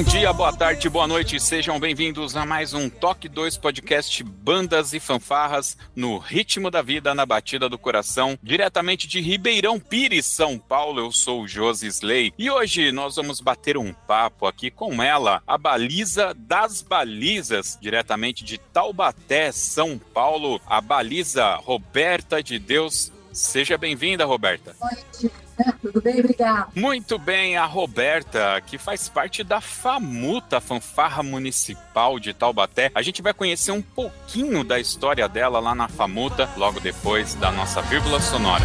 Bom dia, boa tarde, boa noite, sejam bem-vindos a mais um Toque 2 Podcast Bandas e Fanfarras no ritmo da vida, na batida do coração, diretamente de Ribeirão Pires, São Paulo. Eu sou o Josi Slay e hoje nós vamos bater um papo aqui com ela, a baliza das balizas, diretamente de Taubaté, São Paulo, a baliza Roberta de Deus. Seja bem-vinda, Roberta. Oi, tudo bem? Obrigado. Muito bem, a Roberta, que faz parte da FAMUTA, Fanfarra Municipal de Taubaté. A gente vai conhecer um pouquinho da história dela lá na FAMUTA, logo depois da nossa vírgula sonora.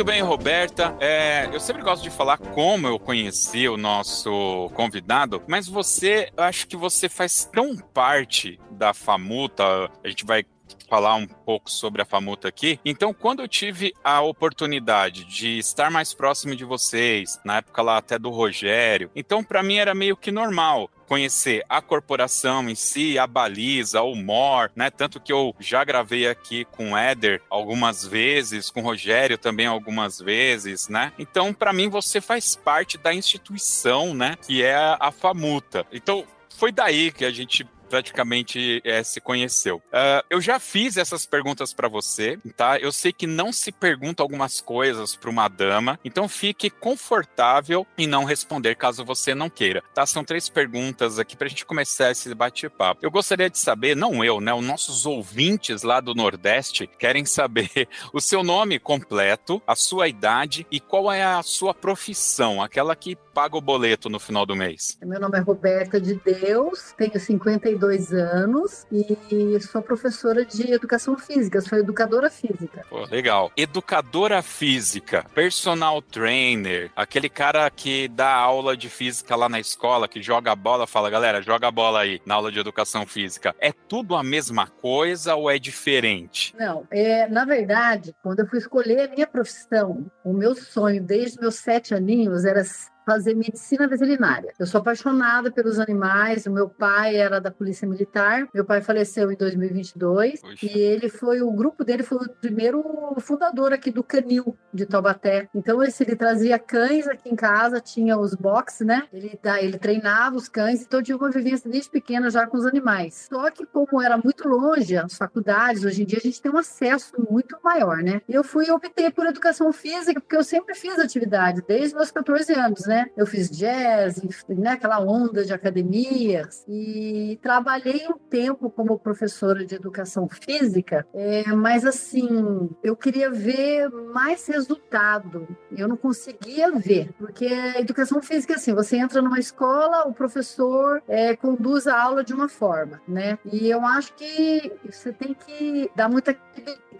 Muito bem, Roberta. É, eu sempre gosto de falar como eu conheci o nosso convidado, mas você, acho que você faz tão parte da Famuta, a gente vai falar um pouco sobre a Famuta aqui. Então, quando eu tive a oportunidade de estar mais próximo de vocês, na época lá até do Rogério, então para mim era meio que normal conhecer a corporação em si, a baliza, o MOR, né? Tanto que eu já gravei aqui com o Éder algumas vezes, com o Rogério também algumas vezes, né? Então, para mim, você faz parte da instituição, né? Que é a FAMUTA. Então, foi daí que a gente praticamente é, se conheceu. Uh, eu já fiz essas perguntas para você, tá? Eu sei que não se pergunta algumas coisas para uma dama, então fique confortável em não responder caso você não queira, tá? São três perguntas aqui para a gente começar esse bate-papo. Eu gostaria de saber, não eu, né? Os nossos ouvintes lá do Nordeste querem saber o seu nome completo, a sua idade e qual é a sua profissão, aquela que paga o boleto no final do mês. Meu nome é Roberta de Deus, tenho 52 32 anos e sou professora de educação física, sou educadora física. Pô, legal. Educadora física, personal trainer, aquele cara que dá aula de física lá na escola, que joga a bola, fala, galera, joga a bola aí na aula de educação física. É tudo a mesma coisa ou é diferente? Não, é, na verdade, quando eu fui escolher a minha profissão, o meu sonho desde meus sete aninhos era fazer medicina veterinária. Eu sou apaixonada pelos animais. O meu pai era da Polícia Militar. Meu pai faleceu em 2022 Oxe. e ele foi o grupo dele foi o primeiro fundador aqui do Canil de Taubaté. Então esse, ele trazia cães aqui em casa, tinha os boxes, né? Ele ele treinava os cães, então tinha uma vivência desde pequena já com os animais. Só que como era muito longe as faculdades, hoje em dia a gente tem um acesso muito maior, né? Eu fui optei por educação física porque eu sempre fiz atividade desde meus 14 anos, né? Né? Eu fiz jazz, né? aquela onda de academias, e trabalhei um tempo como professora de educação física, é, mas assim, eu queria ver mais resultado. Eu não conseguia ver, porque a educação física, assim, você entra numa escola, o professor é, conduz a aula de uma forma, né? E eu acho que você tem que dar muita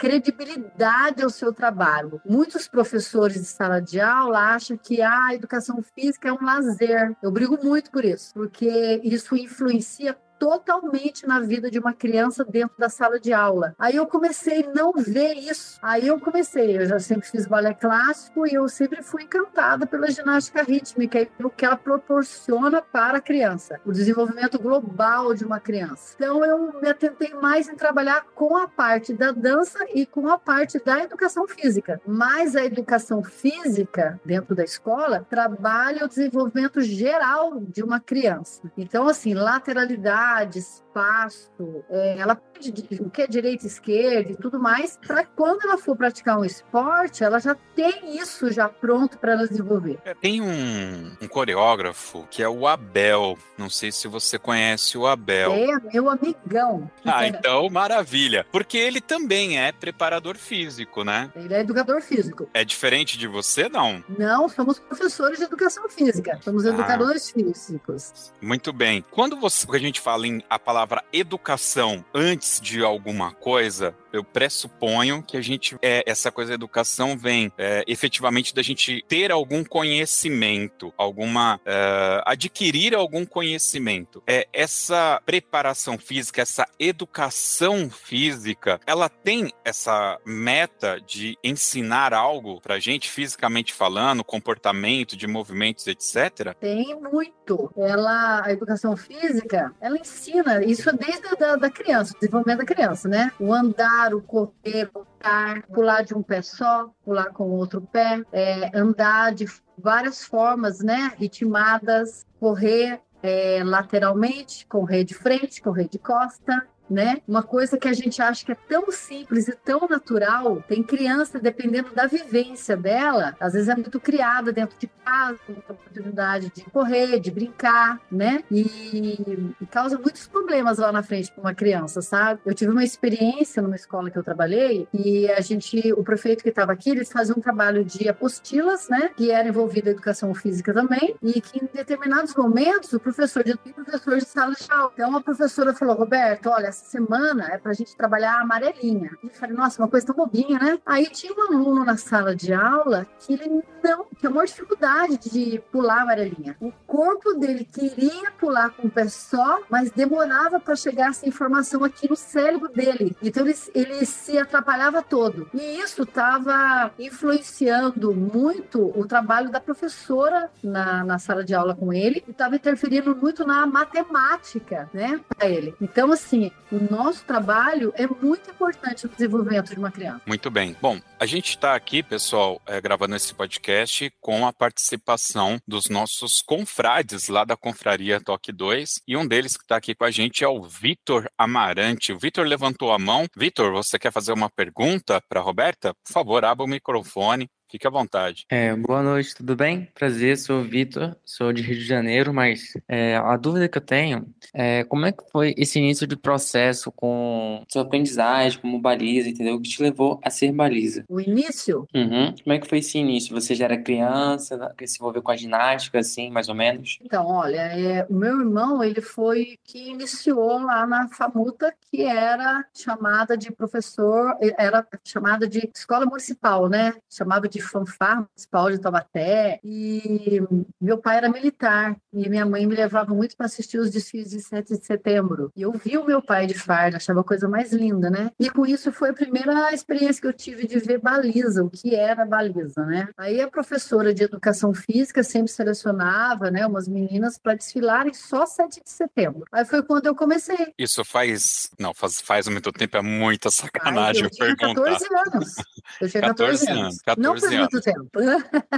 credibilidade ao seu trabalho. Muitos professores de sala de aula acham que a educação física é um lazer. Eu brigo muito por isso, porque isso influencia totalmente na vida de uma criança dentro da sala de aula. Aí eu comecei a não ver isso. Aí eu comecei, eu já sempre fiz balé clássico e eu sempre fui encantada pela ginástica rítmica e pelo que ela proporciona para a criança, o desenvolvimento global de uma criança. Então eu me atentei mais em trabalhar com a parte da dança e com a parte da educação física. Mas a educação física dentro da escola trabalha o desenvolvimento geral de uma criança. Então assim, lateralidade cidades espaço, é, ela pode o que é direita, esquerda e tudo mais, para quando ela for praticar um esporte, ela já tem isso já pronto para ela desenvolver. É, tem um, um, coreógrafo que é o Abel. Não sei se você conhece o Abel. É, meu amigão. Ah, então maravilha. Porque ele também é preparador físico, né? Ele é educador físico. É diferente de você, não? Não, somos professores de educação física. Somos ah. educadores ah. físicos. Muito bem. Quando você, a gente fala em a palavra educação antes de alguma coisa, eu pressuponho que a gente é, essa coisa da educação vem é, efetivamente da gente ter algum conhecimento, alguma é, adquirir algum conhecimento. É essa preparação física, essa educação física, ela tem essa meta de ensinar algo para gente fisicamente falando, comportamento, de movimentos, etc. Tem muito. Ela, a educação física, ela ensina isso desde da, da criança, o desenvolvimento da criança, né? O andar o correr, voltar, pular de um pé só, pular com o outro pé, é, andar de várias formas, né? Ritmadas, correr é, lateralmente, correr de frente, correr de costa, né? Uma coisa que a gente acha que é tão simples e tão natural, tem criança, dependendo da vivência dela, às vezes é muito criada dentro de casa, com a oportunidade de correr, de brincar, né? E, e causa muitos problemas lá na frente para uma criança, sabe? Eu tive uma experiência numa escola que eu trabalhei e a gente, o prefeito que estava aqui, eles faziam um trabalho de apostilas, né? Que era envolvido a educação física também e que em determinados momentos o professor de o professor de sala de aula. Então a professora falou, Roberto, olha, essa semana é para a gente trabalhar amarelinha. E eu falei, nossa, uma coisa tão bobinha, né? Aí tinha um aluno na sala de aula que ele não, tinha uma dificuldade de pular amarelinha. O corpo dele queria pular com o pé só, mas demorava para chegar essa informação aqui no cérebro dele. Então ele, ele se atrapalhava todo. E isso estava influenciando muito o trabalho da professora na, na sala de aula com ele e estava interferindo muito na matemática, né, para ele. Então, assim, o nosso trabalho é muito importante no desenvolvimento de uma criança. Muito bem. Bom, a gente está aqui, pessoal, é, gravando esse podcast com a participação dos nossos confrades lá da Confraria Toque 2 e um deles que está aqui com a gente é o Vitor Amarante. O Vitor levantou a mão. Vitor, você quer fazer uma pergunta para Roberta? Por favor, abra o microfone. Fique à vontade. É, boa noite, tudo bem? Prazer, sou o Vitor, sou de Rio de Janeiro, mas é, a dúvida que eu tenho é como é que foi esse início de processo com sua aprendizagem como baliza, entendeu? O que te levou a ser baliza? O início? Uhum. Como é que foi esse início? Você já era criança, que se envolveu com a ginástica, assim, mais ou menos? Então, olha, é, o meu irmão, ele foi que iniciou lá na FAMUTA, que era chamada de professor, era chamada de escola municipal, né? Chamava de de fanfarra municipal de Taubaté. E meu pai era militar e minha mãe me levava muito para assistir os desfiles de 7 de setembro. E eu vi o meu pai de farda, achava a coisa mais linda, né? E com isso foi a primeira experiência que eu tive de ver baliza, o que era baliza, né? Aí a professora de educação física sempre selecionava, né, umas meninas para desfilarem só 7 de setembro. Aí foi quando eu comecei. Isso faz, não, faz, faz muito tempo, é muita sacanagem Ai, eu tinha 14 anos. Eu tinha 14, 14 anos. anos. 14 12 muito tempo.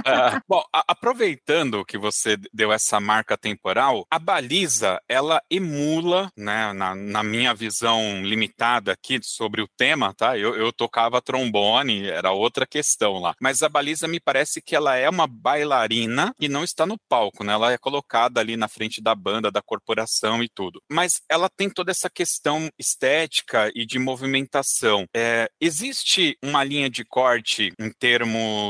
Ah, bom, a- aproveitando que você deu essa marca temporal, a baliza, ela emula, né, na, na minha visão limitada aqui sobre o tema, tá? Eu, eu tocava trombone, era outra questão lá. Mas a baliza me parece que ela é uma bailarina que não está no palco, né? Ela é colocada ali na frente da banda, da corporação e tudo. Mas ela tem toda essa questão estética e de movimentação. É, existe uma linha de corte em termos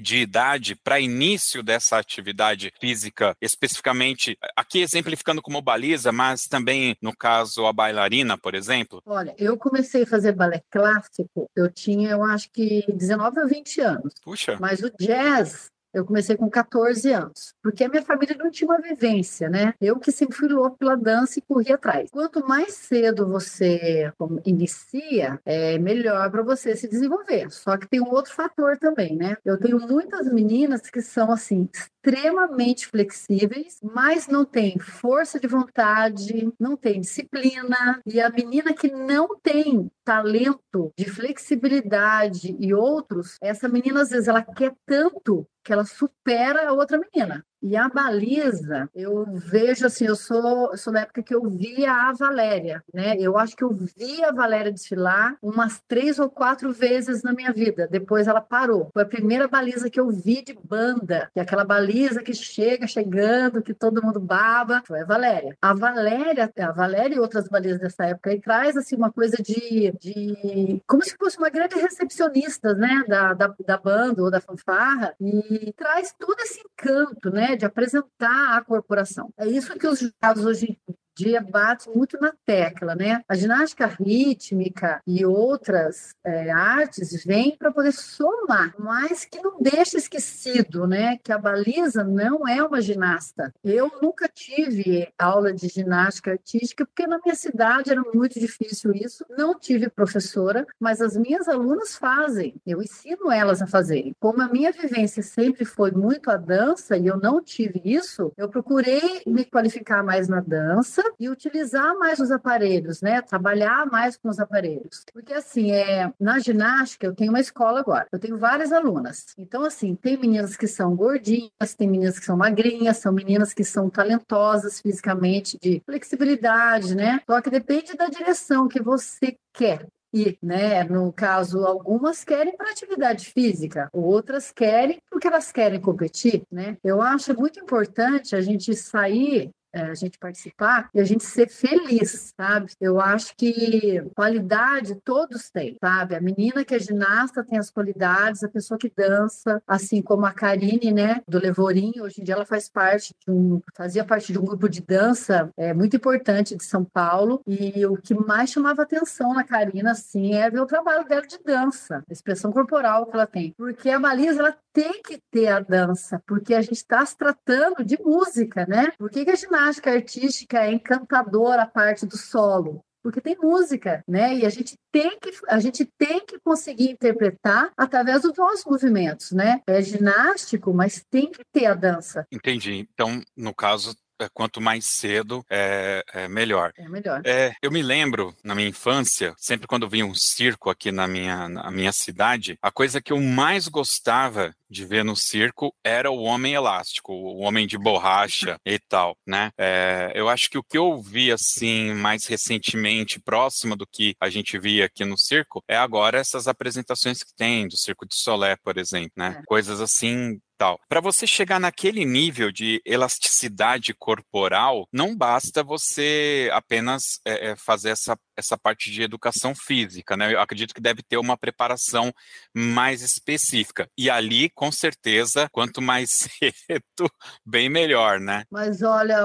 de idade para início dessa atividade física, especificamente, aqui exemplificando como baliza, mas também no caso a bailarina, por exemplo? Olha, eu comecei a fazer balé clássico, eu tinha, eu acho que 19 ou 20 anos. Puxa. Mas o jazz, eu comecei com 14 anos, porque a minha família não tinha uma vivência, né? Eu que sempre fui louco pela dança e corri atrás. Quanto mais cedo você inicia, é melhor para você se desenvolver. Só que tem um outro fator também, né? Eu tenho muitas meninas que são assim extremamente flexíveis, mas não tem força de vontade, não tem disciplina, e a menina que não tem talento de flexibilidade e outros, essa menina às vezes ela quer tanto que ela supera a outra menina. E a baliza, eu vejo assim, eu sou, sou da época que eu via a Valéria, né? Eu acho que eu vi a Valéria desfilar umas três ou quatro vezes na minha vida. Depois ela parou. Foi a primeira baliza que eu vi de banda, que é aquela baliza que chega chegando, que todo mundo baba. Foi a Valéria. A Valéria, a Valéria e outras balizas dessa época aí traz assim uma coisa de, de como se fosse uma grande recepcionista, né? Da, da, da banda ou da fanfarra e traz todo esse encanto, né? De apresentar a corporação. É isso que os jurados hoje dia batem muito na tecla, né? A ginástica rítmica e outras é, artes vêm para poder somar, mas que não deixa esquecido, né? Que a baliza não é uma ginasta. Eu nunca tive aula de ginástica artística porque na minha cidade era muito difícil isso. Não tive professora, mas as minhas alunas fazem. Eu ensino elas a fazerem. Como a minha vivência sempre foi muito a dança e eu não tive isso, eu procurei me qualificar mais na dança e utilizar mais os aparelhos, né? Trabalhar mais com os aparelhos. Porque assim, é, na ginástica eu tenho uma escola agora. Eu tenho várias alunas. Então assim, tem meninas que são gordinhas, tem meninas que são magrinhas, são meninas que são talentosas fisicamente, de flexibilidade, né? Só que depende da direção que você quer ir, né? No caso, algumas querem para atividade física, outras querem porque elas querem competir, né? Eu acho muito importante a gente sair a gente participar e a gente ser feliz, sabe? Eu acho que qualidade todos têm, sabe? A menina que é ginasta tem as qualidades, a pessoa que dança, assim como a Karine, né, do Levorim, hoje em dia ela faz parte de um, fazia parte de um grupo de dança é, muito importante de São Paulo e o que mais chamava atenção na Karina, assim, é ver o trabalho dela de dança, a expressão corporal que ela tem, porque a Malisa, ela tem que ter a dança, porque a gente está se tratando de música, né? Por que, que a ginástica artística é encantadora a parte do solo? Porque tem música, né? E a gente tem que a gente tem que conseguir interpretar através dos nossos movimentos, né? É ginástico, mas tem que ter a dança. Entendi. Então, no caso, quanto mais cedo, é, é melhor. É melhor. É, eu me lembro, na minha infância, sempre quando vinha um circo aqui na minha, na minha cidade, a coisa que eu mais gostava de ver no circo era o homem elástico, o homem de borracha e tal, né? É, eu acho que o que eu vi, assim, mais recentemente, próximo do que a gente via aqui no circo, é agora essas apresentações que tem, do Circo de Solé, por exemplo, né? É. Coisas assim tal. Para você chegar naquele nível de elasticidade corporal, não basta você apenas é, fazer essa, essa parte de educação física, né? Eu acredito que deve ter uma preparação mais específica. E ali, com certeza, quanto mais cedo, bem melhor, né? Mas olha,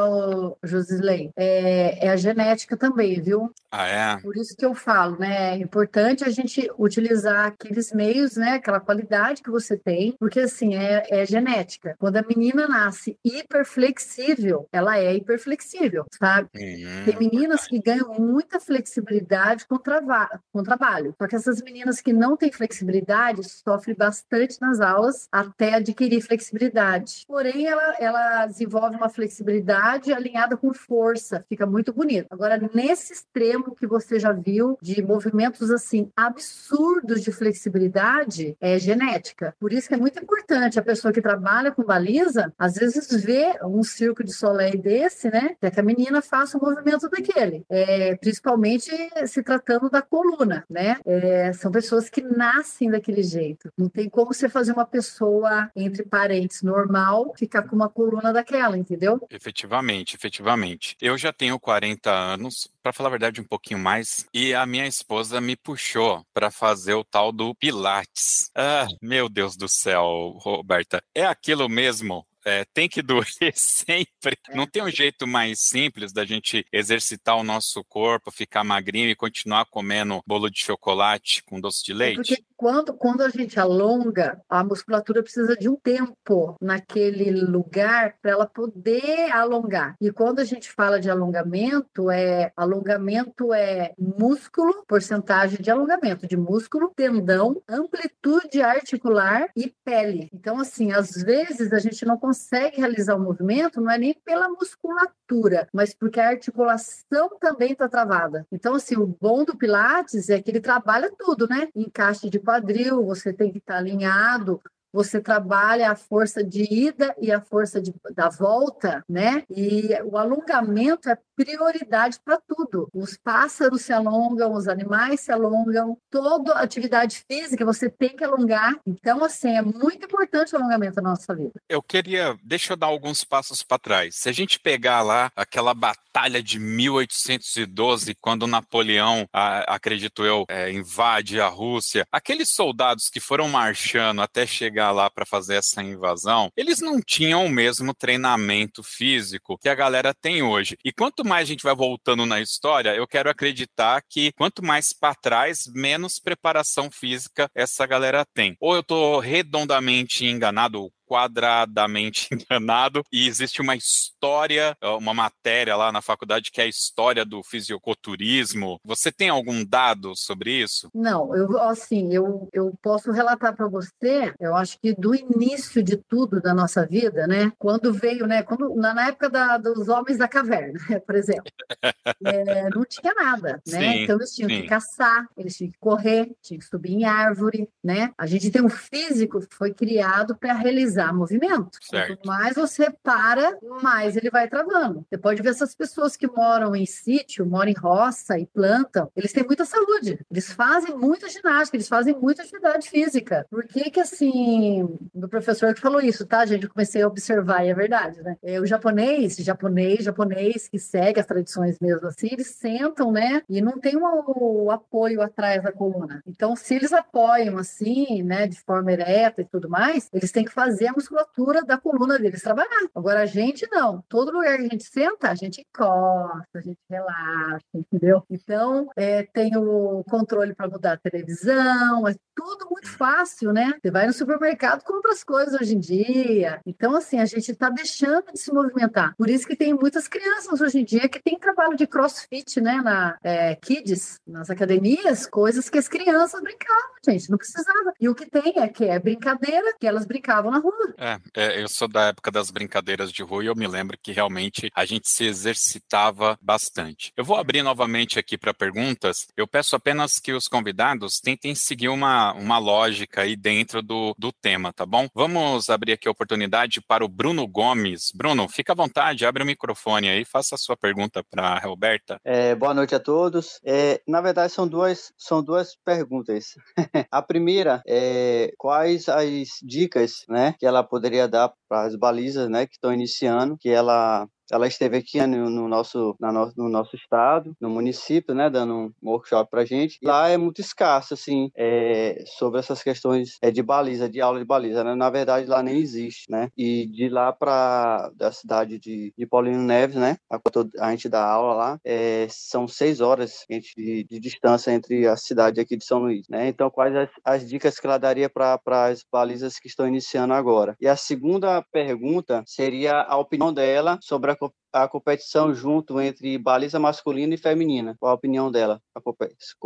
Josilei, é, é a genética também, viu? Ah, é? Por isso que eu falo, né? É importante a gente utilizar aqueles meios, né? Aquela qualidade que você tem, porque assim, é, é genética. Quando a menina nasce hiperflexível, ela é hiperflexível, sabe? Uhum. Tem meninas que ganham muita flexibilidade com, trava- com trabalho. Só que essas meninas que não têm flexibilidade sofrem bastante nas aulas até adquirir flexibilidade. Porém, ela, ela desenvolve uma flexibilidade alinhada com força. Fica muito bonito. Agora, nesse extremo que você já viu, de movimentos assim absurdos de flexibilidade, é genética. Por isso que é muito importante a pessoa que trabalha com baliza, às vezes vê um circo de soleil desse, né? Quer que a menina faça um movimento daquele. É, principalmente se tratando da coluna, né? É, são pessoas que nascem daquele jeito. Não tem como você fazer uma pessoa, entre parentes, normal, ficar com uma coluna daquela, entendeu? Efetivamente, efetivamente. Eu já tenho 40 anos, para falar a verdade, um pouquinho mais, e a minha esposa me puxou para fazer o tal do Pilates. Ah, meu Deus do céu, Roberta, é aquilo mesmo? É, tem que doer sempre. Não tem um jeito mais simples da gente exercitar o nosso corpo, ficar magrinho e continuar comendo bolo de chocolate com doce de É leite? Porque quando, quando a gente alonga, a musculatura precisa de um tempo naquele lugar para ela poder alongar. E quando a gente fala de alongamento, é alongamento é músculo, porcentagem de alongamento de músculo, tendão, amplitude articular e pele. Então, assim, às vezes a gente não consegue realizar o movimento, não é nem pela musculatura, mas porque a articulação também está travada. Então, assim, o bom do Pilates é que ele trabalha tudo, né? Encaixe de quadril, você tem que estar alinhado, você trabalha a força de ida e a força de, da volta, né? E o alongamento é prioridade para tudo. Os pássaros se alongam, os animais se alongam, toda atividade física você tem que alongar. Então, assim, é muito importante o alongamento na nossa vida. Eu queria, deixa eu dar alguns passos para trás. Se a gente pegar lá aquela batalha de 1812, quando Napoleão, a, acredito eu, é, invade a Rússia, aqueles soldados que foram marchando até chegar lá para fazer essa invasão, eles não tinham o mesmo treinamento físico que a galera tem hoje. E quanto mais a gente vai voltando na história, eu quero acreditar que quanto mais para trás, menos preparação física essa galera tem. Ou eu estou redondamente enganado, quadradamente enganado e existe uma história, uma matéria lá na faculdade que é a história do fisiculturismo. Você tem algum dado sobre isso? Não, eu assim, eu, eu posso relatar para você, eu acho que do início de tudo da nossa vida, né? Quando veio, né? Quando, na, época da, dos homens da caverna, por exemplo, é, não tinha nada, né? Sim, então eles tinham sim. que caçar, eles tinham que correr, tinham que subir em árvore, né? A gente tem um físico que foi criado para realizar movimento. Certo. Quanto mais você para, mais ele vai travando. Você pode ver essas pessoas que moram em sítio, moram em roça e plantam, eles têm muita saúde. Eles fazem muita ginástica, eles fazem muita atividade física. Por que que assim, o professor que falou isso, tá, gente? Eu comecei a observar e é verdade, né? É, o japonês, japonês, japonês que segue as tradições mesmo assim, eles sentam, né? E não tem um, o apoio atrás da coluna. Então, se eles apoiam assim, né, de forma ereta e tudo mais, eles têm que fazer a musculatura da coluna deles trabalhar. Agora, a gente não. Todo lugar que a gente senta, a gente encosta, a gente relaxa, entendeu? Então, é, tem o controle para mudar a televisão, é tudo muito fácil, né? Você vai no supermercado, compra as coisas hoje em dia. Então, assim, a gente está deixando de se movimentar. Por isso que tem muitas crianças hoje em dia que tem trabalho de crossfit, né? Na é, Kids, nas academias, coisas que as crianças brincavam, gente, não precisava. E o que tem é que é brincadeira, que elas brincavam na rua. É, é, eu sou da época das brincadeiras de rua e eu me lembro que realmente a gente se exercitava bastante. Eu vou abrir novamente aqui para perguntas. Eu peço apenas que os convidados tentem seguir uma, uma lógica aí dentro do, do tema, tá bom? Vamos abrir aqui a oportunidade para o Bruno Gomes. Bruno, fica à vontade, abre o microfone aí, faça a sua pergunta para a Roberta. É, boa noite a todos. É, na verdade, são duas, são duas perguntas. a primeira é quais as dicas né, que ela poderia dar para as balizas né, que estão iniciando, que ela ela esteve aqui no, no nosso, no, no, nosso estado, no município, né, dando um workshop pra gente. Lá é muito escasso, assim, é, sobre essas questões é, de baliza, de aula de baliza, né? Na verdade, lá nem existe, né? E de lá para da cidade de, de Paulino Neves, né, a, a gente dá aula lá, é, são seis horas de, de, distância entre a cidade aqui de São Luís, né? Então, quais as, as dicas que ela daria para as balizas que estão iniciando agora? E a segunda pergunta seria a opinião dela sobre a a competição junto entre baliza masculina e feminina. Qual a opinião dela? A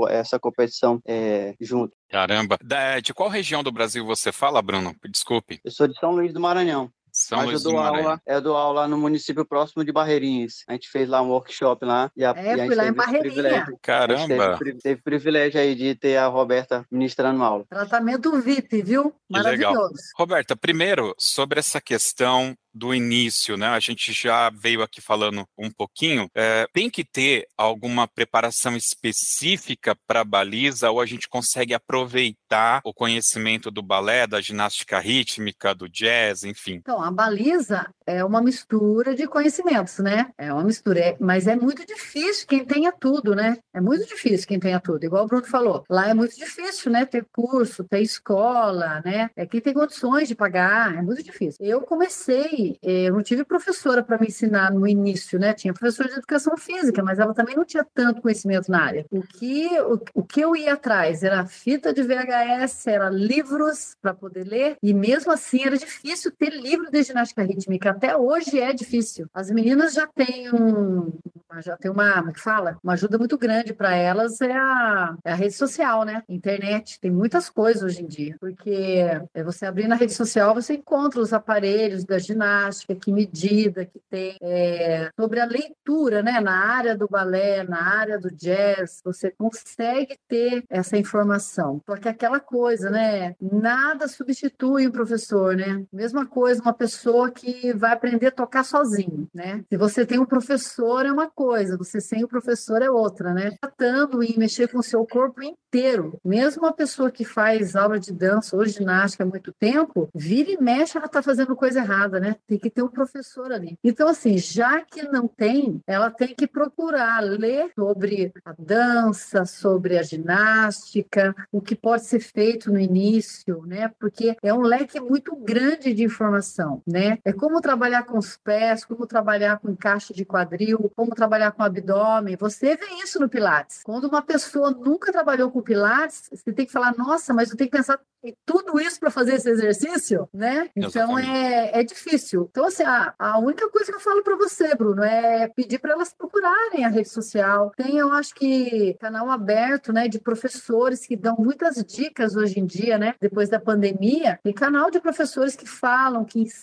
essa competição é, junto. Caramba. de qual região do Brasil você fala, Bruno? Desculpe. Eu sou de São Luís do Maranhão. São Mas eu dou aula, eu dou aula no município próximo de Barreirinhas. A gente fez lá um workshop lá. E a, é, e a fui lá em Barreirinha. Caramba! Teve, teve, privilégio aí de ter a Roberta ministrando aula. Tratamento VIP, viu? Maravilhoso. Roberta, primeiro, sobre essa questão do início, né? A gente já veio aqui falando um pouquinho. É, tem que ter alguma preparação específica para a baliza ou a gente consegue aproveitar o conhecimento do balé, da ginástica rítmica, do jazz, enfim? Então, a baliza é uma mistura de conhecimentos, né? É uma mistura, é, mas é muito difícil quem tenha tudo, né? É muito difícil quem tenha tudo. Igual o Bruno falou, lá é muito difícil, né? Ter curso, ter escola, né? É quem tem condições de pagar, é muito difícil. Eu comecei eh, eu não tive professora para me ensinar no início, né? Tinha professora de educação física, mas ela também não tinha tanto conhecimento na área. O que, o, o que eu ia atrás era fita de VHS, era livros para poder ler, e mesmo assim era difícil ter livro de ginástica rítmica. Até hoje é difícil. As meninas já têm um, já tem uma, como é que fala? Uma ajuda muito grande para elas é a, é a, rede social, né? Internet. Tem muitas coisas hoje em dia, porque é você abrir na rede social, você encontra os aparelhos da ginástica que medida que tem, é, sobre a leitura, né? Na área do balé, na área do jazz, você consegue ter essa informação. Porque aquela coisa, né? Nada substitui o professor, né? Mesma coisa, uma pessoa que vai aprender a tocar sozinho, né? Se você tem um professor é uma coisa, você sem o professor é outra, né? Tratando em mexer com o seu corpo inteiro. Mesmo uma pessoa que faz aula de dança ou ginástica há muito tempo, vira e mexe, ela está fazendo coisa errada, né? Tem que ter um professor ali. Então, assim, já que não tem, ela tem que procurar ler sobre a dança, sobre a ginástica, o que pode ser feito no início, né? Porque é um leque muito grande de informação, né? É como trabalhar com os pés, como trabalhar com encaixe de quadril, como trabalhar com abdômen. Você vê isso no Pilates. Quando uma pessoa nunca trabalhou com Pilates, você tem que falar, nossa, mas eu tenho que pensar em tudo isso para fazer esse exercício, né? Então é, é difícil difícil. Então, assim, a, a única coisa que eu falo para você, Bruno, é pedir para elas procurarem a rede social. Tem, eu acho que, canal aberto, né, de professores que dão muitas dicas hoje em dia, né, depois da pandemia. Tem canal de professores que falam, que ensinam,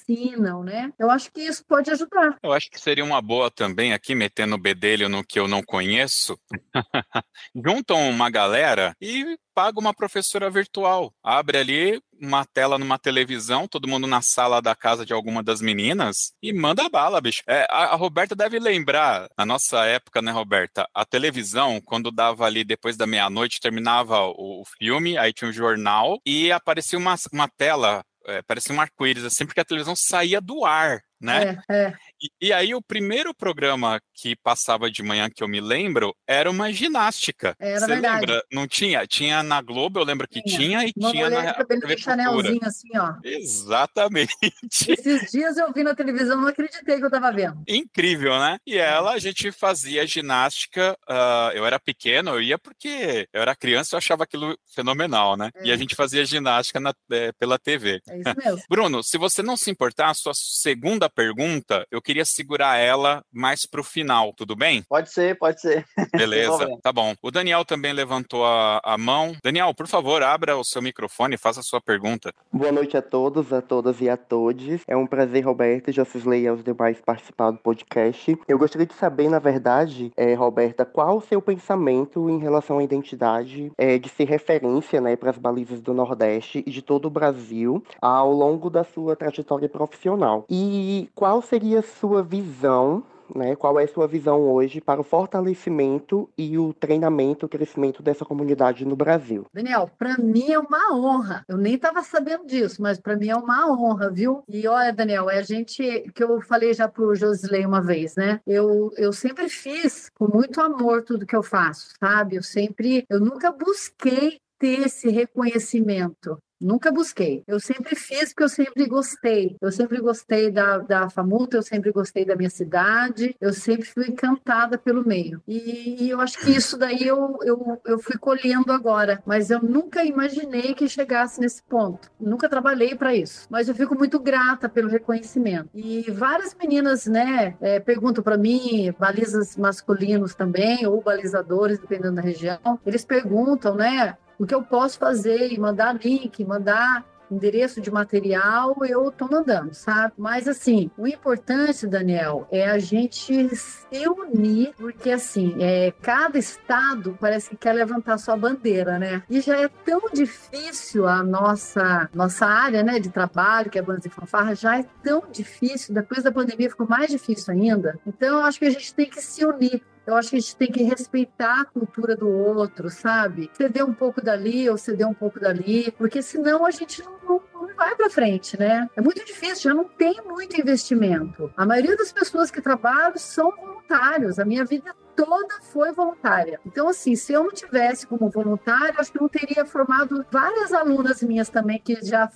né? Eu acho que isso pode ajudar. Eu acho que seria uma boa também, aqui metendo o bedelho no que eu não conheço, juntam uma galera e paga uma professora virtual. Abre ali uma tela numa televisão, todo mundo na sala da casa de alguma das meninas e manda bala, bicho. É, a, a, Roberta deve lembrar, na nossa época, né, Roberta? A televisão, quando dava ali depois da meia-noite, terminava o, o, filme, aí tinha um jornal e aparecia uma, uma tela, é, parecia um arco-íris, assim, porque a televisão saía do ar né? É, é. E, e, aí o primeiro programa que passava de manhã que eu me lembro era uma ginástica. Era Você verdade. lembra? Não tinha? Tinha na Globo, eu lembro que tinha, tinha e uma tinha na TV Chanelzinho assim, ó. Exatamente. Esses dias eu vi na televisão, não acreditei que eu tava vendo. Incrível, né? E é. ela, a gente fazia ginástica, uh, eu era pequeno, eu ia porque eu era criança, eu achava aquilo fenomenal, né? É. E a é. gente fazia ginástica na, é, pela TV. É isso mesmo. Bruno, se você não se importar, a sua segunda pergunta, eu queria segurar ela mais para o final, tudo bem? Pode ser, pode ser. Beleza, tá bom. O Daniel também levantou a, a mão. Daniel, por favor, abra o seu microfone e faça a sua pergunta. Boa noite a todos, a todas e a todos. É um prazer, Roberto, e Jocelyn e aos demais participar do podcast. Eu gostaria de saber, na verdade, é, Roberta, qual o seu pensamento em relação à identidade é, de ser referência né, para as balizas do Nordeste e de todo o Brasil ao longo da sua trajetória profissional. E qual seria a sua visão né? Qual é a sua visão hoje para o fortalecimento e o treinamento, o crescimento dessa comunidade no Brasil? Daniel, para mim é uma honra. Eu nem estava sabendo disso, mas para mim é uma honra, viu? E olha, Daniel, é a gente que eu falei já para o Josilei uma vez, né? Eu, eu sempre fiz com muito amor tudo que eu faço, sabe? Eu sempre, eu nunca busquei ter esse reconhecimento. Nunca busquei. Eu sempre fiz porque eu sempre gostei. Eu sempre gostei da, da Famuta, eu sempre gostei da minha cidade, eu sempre fui encantada pelo meio. E, e eu acho que isso daí eu, eu, eu fui colhendo agora, mas eu nunca imaginei que chegasse nesse ponto. Nunca trabalhei para isso. Mas eu fico muito grata pelo reconhecimento. E várias meninas, né, é, perguntam para mim, balizas masculinos também, ou balizadores, dependendo da região, eles perguntam, né, o que eu posso fazer e mandar link, mandar endereço de material, eu estou mandando, sabe? Mas assim, o importante, Daniel, é a gente se unir, porque assim, é, cada estado parece que quer levantar sua bandeira, né? E já é tão difícil a nossa nossa área, né, de trabalho, que é bandas e fanfarra, já é tão difícil. Depois da pandemia ficou mais difícil ainda. Então, eu acho que a gente tem que se unir. Eu acho que a gente tem que respeitar a cultura do outro, sabe? Ceder um pouco dali ou ceder um pouco dali, porque senão a gente não, não, vai para frente, né? É muito difícil, já não tem muito investimento. A maioria das pessoas que trabalham são voluntários. A minha vida toda foi voluntária. Então, assim, se eu não tivesse como voluntária, acho que não teria formado várias alunas minhas também que já,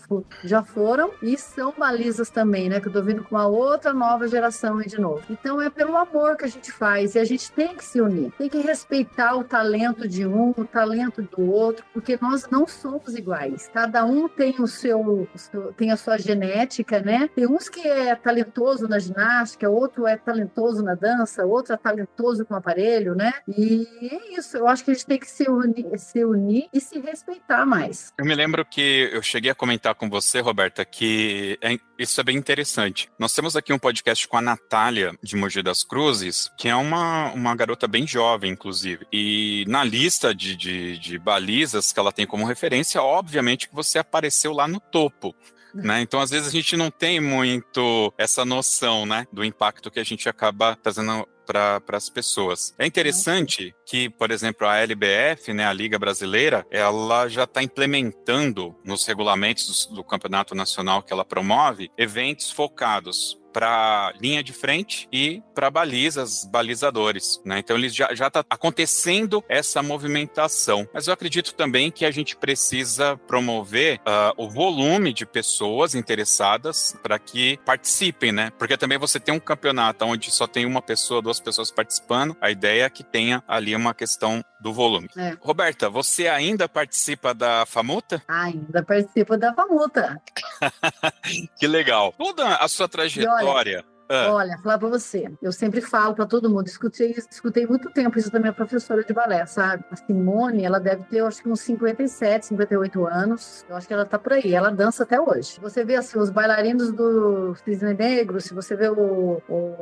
já foram e são balizas também, né? Que eu tô vindo com uma outra nova geração aí de novo. Então, é pelo amor que a gente faz e a gente tem que se unir, tem que respeitar o talento de um, o talento do outro, porque nós não somos iguais. Cada um tem o seu, o seu tem a sua genética, né? Tem uns que é talentoso na ginástica, outro é talentoso na dança, outro é talentoso com a aparelho, né? E é isso. Eu acho que a gente tem que se unir, se unir e se respeitar mais. Eu me lembro que eu cheguei a comentar com você, Roberta, que é, isso é bem interessante. Nós temos aqui um podcast com a Natália de Mogi das Cruzes, que é uma, uma garota bem jovem, inclusive. E na lista de, de, de balizas que ela tem como referência, obviamente que você apareceu lá no topo. Né? Então, às vezes, a gente não tem muito essa noção né, do impacto que a gente acaba trazendo para as pessoas. É interessante que, por exemplo, a LBF, né, a Liga Brasileira, ela já está implementando nos regulamentos do, do campeonato nacional que ela promove eventos focados para linha de frente e para balizas, balizadores. Né? Então, eles já está acontecendo essa movimentação. Mas eu acredito também que a gente precisa promover uh, o volume de pessoas interessadas para que participem, né? Porque também você tem um campeonato onde só tem uma pessoa, duas pessoas participando, a ideia é que tenha ali uma questão do volume. É. Roberta, você ainda participa da Famuta? Ainda participo da Famuta. que legal. Toda a sua trajetória história. Ah. Olha, falar para você, eu sempre falo para todo mundo, escutei, escutei muito tempo isso da minha professora de balé, sabe? A Simone, ela deve ter, eu acho que uns 57, 58 anos, eu acho que ela tá por aí, ela dança até hoje. Você vê assim, os bailarinos do Cisne Negro, se você vê o, o,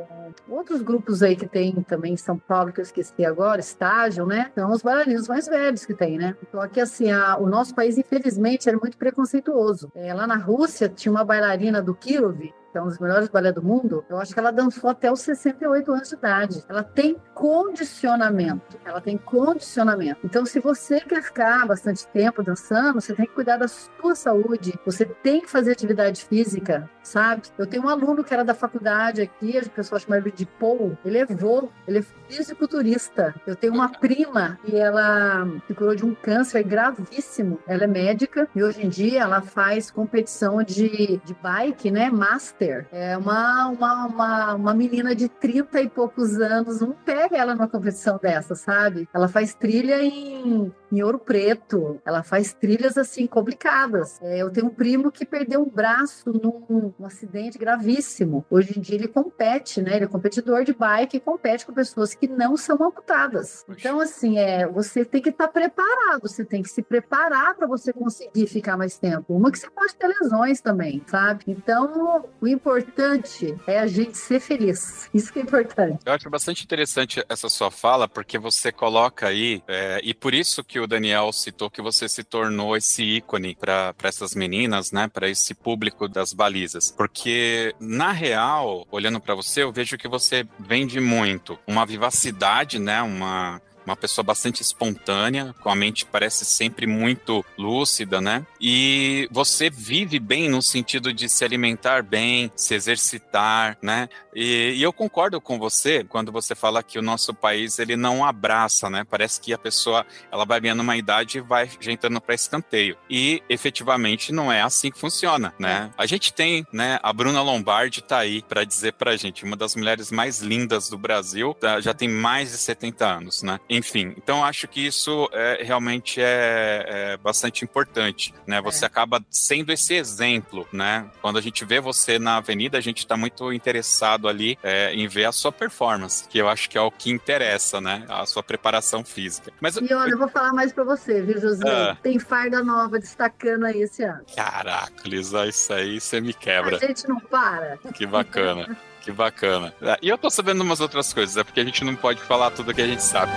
outros grupos aí que tem também em São Paulo, que eu esqueci agora, estágio, né? São os bailarinos mais velhos que tem, né? Então aqui assim, a, o nosso país, infelizmente, era muito preconceituoso. É, lá na Rússia tinha uma bailarina do Kirov, é um dos melhores balé do mundo, eu acho que ela dançou até os 68 anos de idade. Ela tem condicionamento, ela tem condicionamento. Então, se você quer ficar bastante tempo dançando, você tem que cuidar da sua saúde, você tem que fazer atividade física, sabe? Eu tenho um aluno que era da faculdade aqui, a pessoa chama ele de Paul, ele é vô, ele é fisiculturista. Eu tenho uma prima e ela se curou de um câncer gravíssimo. Ela é médica e hoje em dia ela faz competição de, de bike, né? Master. É uma, uma, uma, uma menina de 30 e poucos anos, não pega ela numa competição dessa, sabe? Ela faz trilha em em Ouro Preto. Ela faz trilhas assim complicadas. É, eu tenho um primo que perdeu um braço num, num, acidente gravíssimo. Hoje em dia ele compete, né? Ele é competidor de bike e compete com pessoas que não são amputadas. Então, assim, é, você tem que estar tá preparado, você tem que se preparar para você conseguir ficar mais tempo. Uma que você pode ter lesões também, sabe? Então, o importante é a gente ser feliz. Isso que é importante. Eu acho bastante interessante essa sua fala, porque você coloca aí, é, e por isso que o Daniel citou que você se tornou esse ícone para essas meninas, né? Para esse público das balizas. Porque, na real, olhando para você, eu vejo que você vende muito uma vivacidade, né? Uma uma pessoa bastante espontânea, com a mente parece sempre muito lúcida, né? E você vive bem no sentido de se alimentar bem, se exercitar, né? E, e, eu concordo com você quando você fala que o nosso país ele não abraça, né? Parece que a pessoa ela vai ganhando uma idade e vai entrando para escanteio. E efetivamente não é assim que funciona, né? A gente tem, né? A Bruna Lombardi tá aí para dizer para a gente, uma das mulheres mais lindas do Brasil, tá? já tem mais de 70 anos, né? Enfim, então acho que isso é, realmente é, é, bastante importante, né? Você é. acaba sendo esse exemplo, né? Quando a gente vê você na avenida, a gente está muito interessado ali é, em ver a sua performance, que eu acho que é o que interessa, né? A sua preparação física. Mas e olha, eu vou falar mais para você, viu, José? Ah. Tem farda nova destacando aí esse ano. Caraca, Lisa, isso aí você me quebra. A gente não para. Que bacana. Que bacana. E eu tô sabendo umas outras coisas, é porque a gente não pode falar tudo que a gente sabe.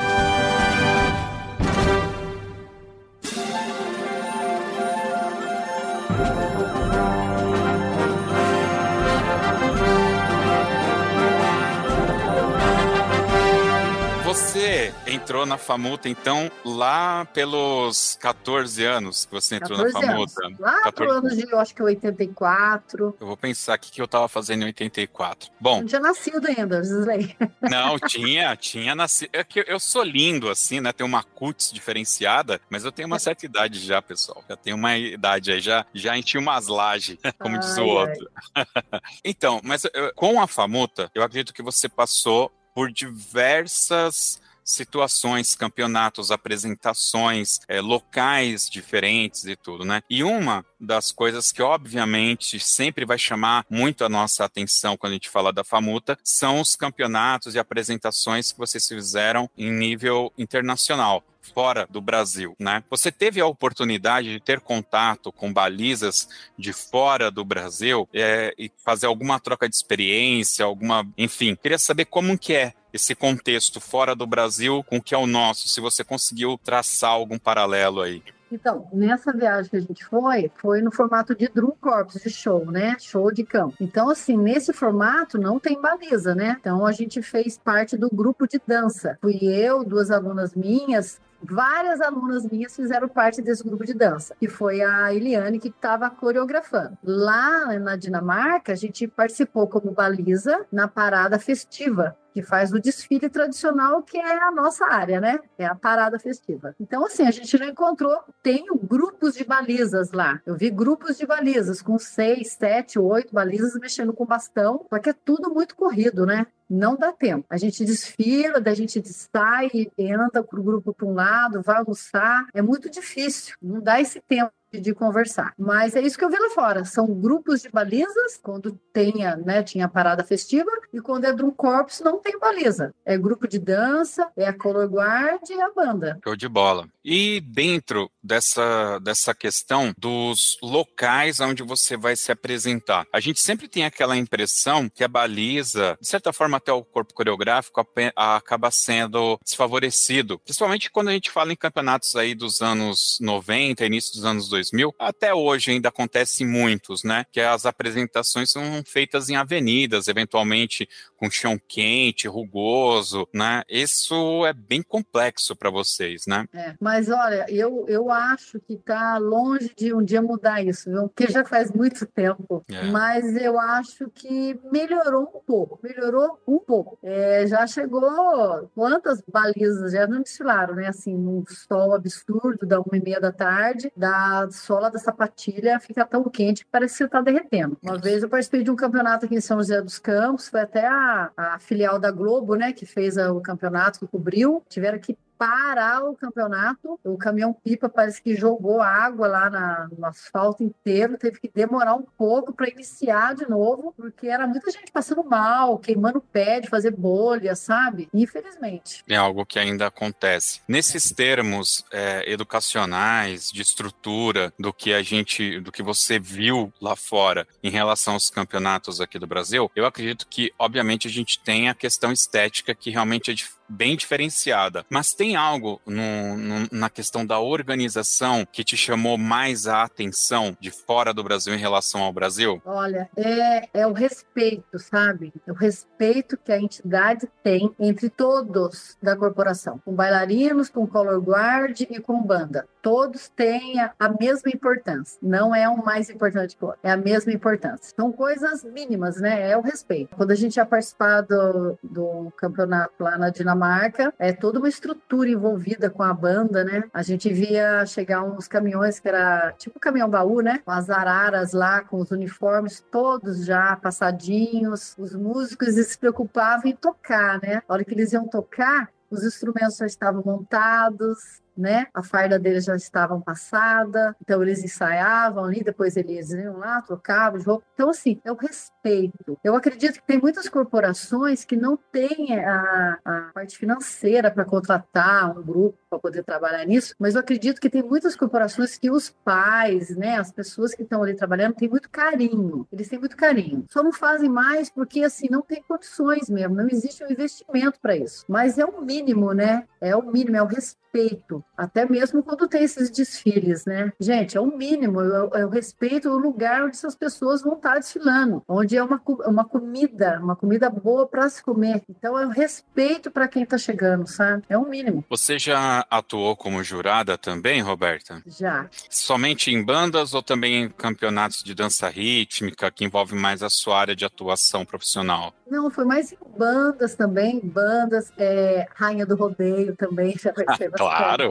Você entrou na Famuta, então, lá pelos 14 anos que você entrou na Famuta. Anos. Lá 14... pro ano de, eu acho que 84. Eu vou pensar aqui que eu tava fazendo em 84. Bom. Não tinha nascido ainda, Gisley. Não, tinha, tinha nascido. É que eu sou lindo, assim, né? Tenho uma cutis diferenciada, mas eu tenho uma certa idade já, pessoal. Já tenho uma idade aí, já, já enchi umas lajes, como ai, diz o outro. então, mas eu, com a Famuta, eu acredito que você passou por diversas situações, campeonatos, apresentações, é, locais diferentes e tudo, né? E uma das coisas que, obviamente, sempre vai chamar muito a nossa atenção quando a gente fala da Famuta são os campeonatos e apresentações que vocês fizeram em nível internacional fora do Brasil, né? Você teve a oportunidade de ter contato com balizas de fora do Brasil é, e fazer alguma troca de experiência, alguma, enfim, queria saber como que é esse contexto fora do Brasil com o que é o nosso, se você conseguiu traçar algum paralelo aí. Então, nessa viagem que a gente foi, foi no formato de drum corps, de show, né? Show de campo. Então, assim, nesse formato não tem baliza, né? Então, a gente fez parte do grupo de dança. Fui eu, duas alunas minhas, várias alunas minhas fizeram parte desse grupo de dança, que foi a Eliane que estava coreografando. Lá na Dinamarca, a gente participou como baliza na parada festiva que faz o desfile tradicional, que é a nossa área, né? É a parada festiva. Então, assim, a gente não encontrou, tem grupos de balizas lá. Eu vi grupos de balizas com seis, sete, oito balizas mexendo com bastão, só que é tudo muito corrido, né? Não dá tempo. A gente desfila, da gente sai, entra para o grupo para um lado, vai almoçar. É muito difícil, não dá esse tempo de conversar. Mas é isso que eu vi lá fora. São grupos de balizas, quando tenha, né, tinha parada festiva, e quando é Drum Corps não tem baliza. É grupo de dança, é a Color Guard e a banda. Show de bola. E dentro dessa, dessa questão dos locais onde você vai se apresentar, a gente sempre tem aquela impressão que a baliza, de certa forma até o corpo coreográfico, acaba sendo desfavorecido. Principalmente quando a gente fala em campeonatos aí dos anos 90, início dos anos 2000, até hoje ainda acontece muitos, né? Que as apresentações são feitas em avenidas, eventualmente com chão quente, rugoso, né? Isso é bem complexo para vocês, né? É, mas olha, eu, eu acho que está longe de um dia mudar isso, viu? Porque já faz muito tempo. É. Mas eu acho que melhorou um pouco, melhorou um pouco. É, já chegou quantas balizas já não desfilaram, né? Assim, num sol absurdo da uma e meia da tarde, da sola da sapatilha fica tão quente que parece que você está derretendo. Uma vez eu participei de um campeonato aqui em São José dos Campos, foi até a, a filial da Globo, né, que fez o campeonato, que cobriu. Tiveram que parar o campeonato. O caminhão-pipa parece que jogou água lá na, no asfalto inteiro, teve que demorar um pouco para iniciar de novo, porque era muita gente passando mal, queimando o pé de fazer bolha, sabe? Infelizmente. É algo que ainda acontece. Nesses termos é, educacionais, de estrutura, do que a gente, do que você viu lá fora em relação aos campeonatos aqui do Brasil, eu acredito que, obviamente, a gente tem a questão estética que realmente é bem diferenciada. Mas tem algo no, no, na questão da organização que te chamou mais a atenção de fora do Brasil em relação ao Brasil? Olha, é, é o respeito, sabe? É o respeito que a entidade tem entre todos da corporação, com bailarinos, com color guard e com banda. Todos têm a, a mesma importância. Não é um mais importante o é a mesma importância. São coisas mínimas, né? É o respeito. Quando a gente ia participar do, do campeonato lá na Dinamarca, é toda uma estrutura envolvida com a banda, né? A gente via chegar uns caminhões que era tipo caminhão baú, né? Com as araras lá, com os uniformes todos já passadinhos. Os músicos se preocupavam em tocar, né? A hora que eles iam tocar, os instrumentos já estavam montados, né? A farda deles já estavam passada, então eles ensaiavam ali, depois eles iam lá, trocavam de roupa. Então, assim, é o respeito. Eu acredito que tem muitas corporações que não têm a, a parte financeira para contratar um grupo para poder trabalhar nisso, mas eu acredito que tem muitas corporações que os pais, né, as pessoas que estão ali trabalhando, têm muito carinho. Eles têm muito carinho. Só não fazem mais porque, assim, não tem condições mesmo, não existe um investimento para isso. Mas é o mínimo, né? É o mínimo, é o respeito, até mesmo quando tem esses desfiles, né? Gente, é o mínimo, é o respeito o lugar onde essas pessoas vão estar desfilando, onde é uma, uma comida, uma comida boa para se comer. Então é o respeito para quem está chegando, sabe? É o mínimo. Você já atuou como jurada também, Roberta? Já. Somente em bandas ou também em campeonatos de dança rítmica que envolve mais a sua área de atuação profissional? Não, foi mais em bandas também, bandas, é, Rainha do Rodeio também, já participei Claro.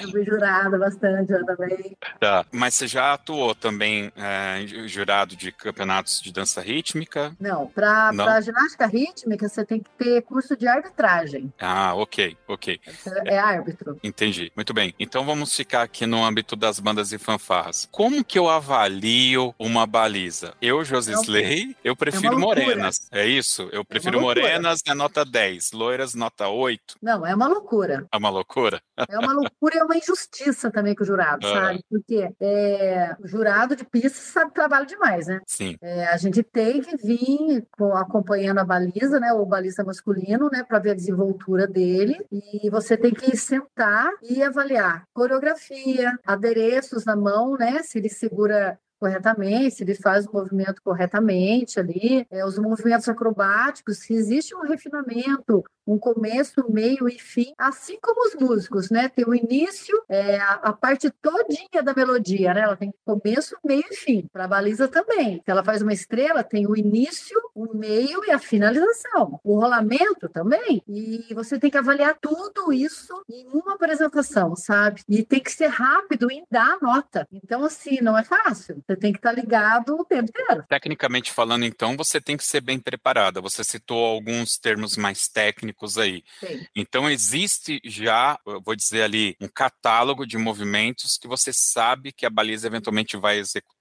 Eu fui jurada bastante já também. Tá. Mas você já atuou também é, jurado de campeonatos de dança rítmica? Não, para ginástica rítmica você tem que ter curso de arbitragem. Ah, ok, ok. É, é árbitro. Entendi. Muito bem. Então vamos ficar aqui no âmbito das bandas e fanfarras. Como que eu avalio uma baliza? Eu, Josisley, eu prefiro é morenas. É isso? Eu prefiro é morenas, é nota 10. Loiras, nota 8. Não, é uma loucura. É uma loucura? É uma loucura é uma injustiça também com o jurado, uhum. sabe? Porque é, o jurado de pista sabe trabalho demais, né? Sim. É, a gente tem que vir acompanhando a baliza, né? O balista masculino, né? Para ver a desenvoltura dele. E você tem que sentar e avaliar coreografia, adereços na mão, né? Se ele segura corretamente, se ele faz o movimento corretamente ali, é, os movimentos acrobáticos, se existe um refinamento, um começo, meio e fim, assim como os músicos, né? Tem o início, é, a, a, parte todinha da melodia, né? Ela tem começo, meio e fim. Para a baliza também. Se ela faz uma estrela, tem o início, o meio e a finalização. O rolamento também. E você tem que avaliar tudo isso em uma apresentação, sabe? E tem que ser rápido em dar nota. Então, assim, não é fácil. Você tem que estar ligado o tempo inteiro. Tecnicamente falando, então, você tem que ser bem preparada. Você citou alguns termos mais técnicos aí. Sim. Então existe já, vou dizer ali, um catálogo de movimentos que você sabe que a baliza eventualmente vai executar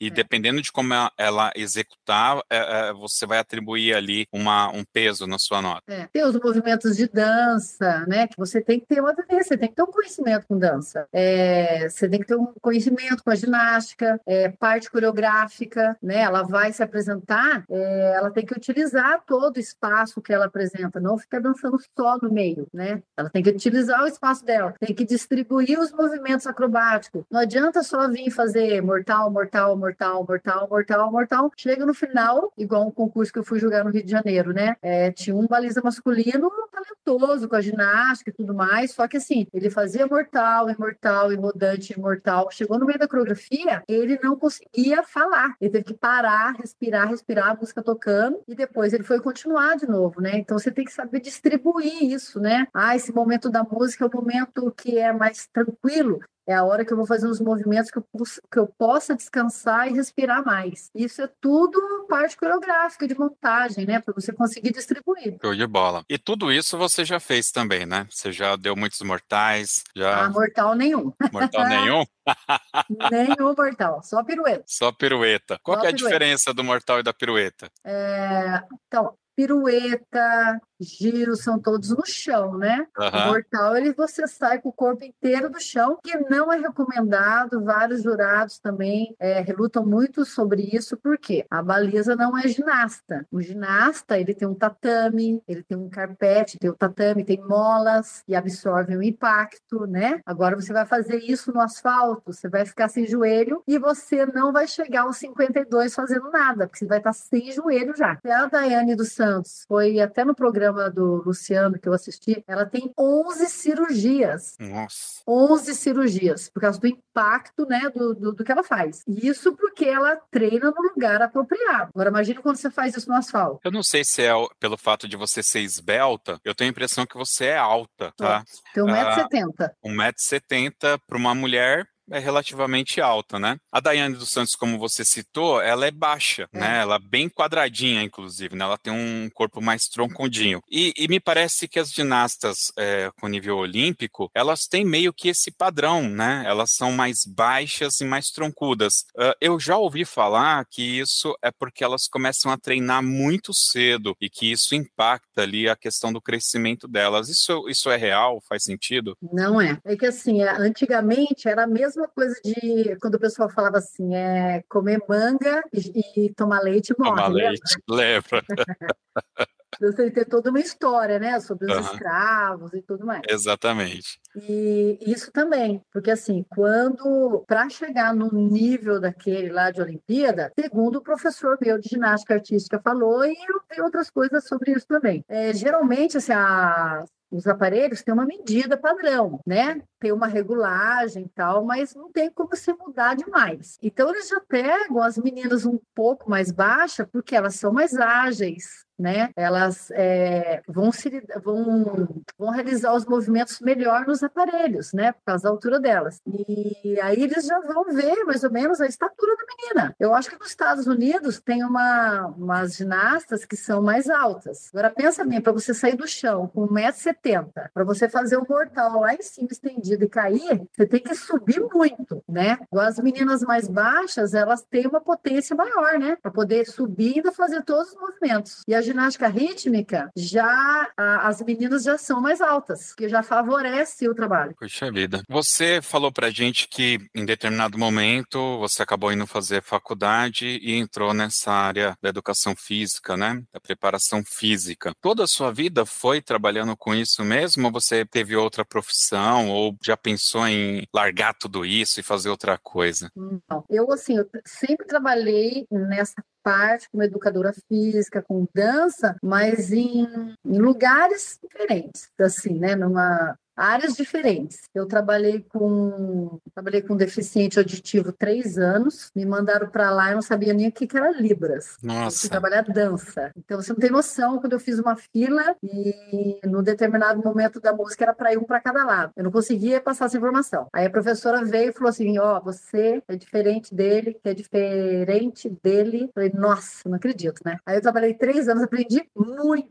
e é. dependendo de como ela executar, é, é, você vai atribuir ali uma, um peso na sua nota. É. Tem os movimentos de dança, né? Que você tem que ter uma você tem que ter um conhecimento com dança. É, você tem que ter um conhecimento com a ginástica, é, parte coreográfica, né? Ela vai se apresentar, ela tem que utilizar todo o espaço que ela apresenta, não ficar dançando só no meio, né? Ela tem que utilizar o espaço dela, tem que distribuir os movimentos acrobáticos. Não adianta só vir fazer mortal, mortal mortal, mortal, mortal, mortal, mortal. Chega no final, igual um concurso que eu fui jogar no Rio de Janeiro, né? É, tinha um baliza masculino talentoso com a ginástica e tudo mais, só que assim, ele fazia mortal, imortal, imodante, imortal. Chegou no meio da coreografia, ele não conseguia falar. Ele teve que parar, respirar, respirar, a música tocando, e depois ele foi continuar de novo, né? Então você tem que saber distribuir isso, né? Ah, esse momento da música é o momento que é mais tranquilo, é a hora que eu vou fazer uns movimentos que eu, que eu possa descansar e respirar mais. Isso é tudo parte coreográfica de montagem, né? Para você conseguir distribuir. Show de bola. E tudo isso você já fez também, né? Você já deu muitos mortais. Já... Ah, mortal nenhum. Mortal nenhum? nenhum mortal, só pirueta. Só pirueta. Qual só é a pirueta. diferença do mortal e da pirueta? É... Então, pirueta, giros são todos no chão, né? Uhum. O mortal, ele você sai com o corpo inteiro do chão, que não é recomendado. Vários jurados também é, relutam muito sobre isso, porque a baliza não é ginasta. O ginasta, ele tem um tatame, ele tem um carpete, tem o tatame, tem molas e absorvem o impacto, né? Agora você vai fazer isso no asfalto, você vai ficar sem joelho e você não vai chegar aos 52 fazendo nada, porque você vai estar sem joelho já. A Daiane dos Santos foi até no programa do Luciano que eu assisti, ela tem 11 cirurgias. Nossa. 11 cirurgias, por causa do impacto, né, do, do, do que ela faz. Isso porque ela treina no lugar apropriado. Agora, imagine quando você faz isso no asfalto. Eu não sei se é pelo fato de você ser esbelta, eu tenho a impressão que você é alta, tá? Tem 1,70m. 1,70m para uma mulher é relativamente alta, né? A Daiane dos Santos, como você citou, ela é baixa, é. né? Ela é bem quadradinha, inclusive, né? Ela tem um corpo mais troncudinho. E, e me parece que as ginastas é, com nível olímpico, elas têm meio que esse padrão, né? Elas são mais baixas e mais troncudas. Uh, eu já ouvi falar que isso é porque elas começam a treinar muito cedo e que isso impacta ali a questão do crescimento delas. Isso, isso é real? Faz sentido? Não é. É que assim, antigamente era a mesma mesma coisa de quando o pessoal falava assim, é comer manga e, e tomar leite morre. Tomar leite, lembra? Você ter toda uma história, né, sobre os uhum. escravos e tudo mais. Exatamente. E isso também, porque assim, quando para chegar no nível daquele lá de Olimpíada, segundo o professor meu de ginástica artística falou, e eu vi outras coisas sobre isso também. É, geralmente, assim, a os aparelhos têm uma medida padrão, né? Tem uma regulagem e tal, mas não tem como se mudar demais. Então eles já pegam as meninas um pouco mais baixas porque elas são mais ágeis, né? Elas é, vão, se, vão, vão realizar os movimentos melhor nos aparelhos, né? Por causa da altura delas. E aí eles já vão ver mais ou menos a estatura da menina. Eu acho que nos Estados Unidos tem uma, umas ginastas que são mais altas. Agora pensa bem, para você sair do chão com 1,70m, para você fazer o mortal lá em cima estendido e cair, você tem que subir muito, né? As meninas mais baixas, elas têm uma potência maior, né? Para poder subir e fazer todos os movimentos. E a ginástica rítmica, já a, as meninas já são mais altas, que já favorece o trabalho. Puxa vida. Você falou pra gente que em determinado momento você acabou indo fazer faculdade e entrou nessa área da educação física, né? Da preparação física. Toda a sua vida foi trabalhando com isso mesmo? Ou você teve outra profissão ou já pensou em largar tudo isso e fazer outra coisa? Não. Eu, assim, eu sempre trabalhei nessa parte como educadora física, com dança, mas em, em lugares diferentes, assim, né? Numa áreas diferentes. Eu trabalhei com trabalhei com deficiente auditivo três anos, me mandaram para lá, eu não sabia nem o que, que era libras. Nossa. Eu trabalhar dança. Então você não tem noção quando eu fiz uma fila e no determinado momento da música era para ir um para cada lado. Eu não conseguia passar essa informação. Aí a professora veio e falou assim: ó, oh, você é diferente dele, que é diferente dele. Eu falei, nossa, não acredito, né? Aí eu trabalhei três anos, aprendi muito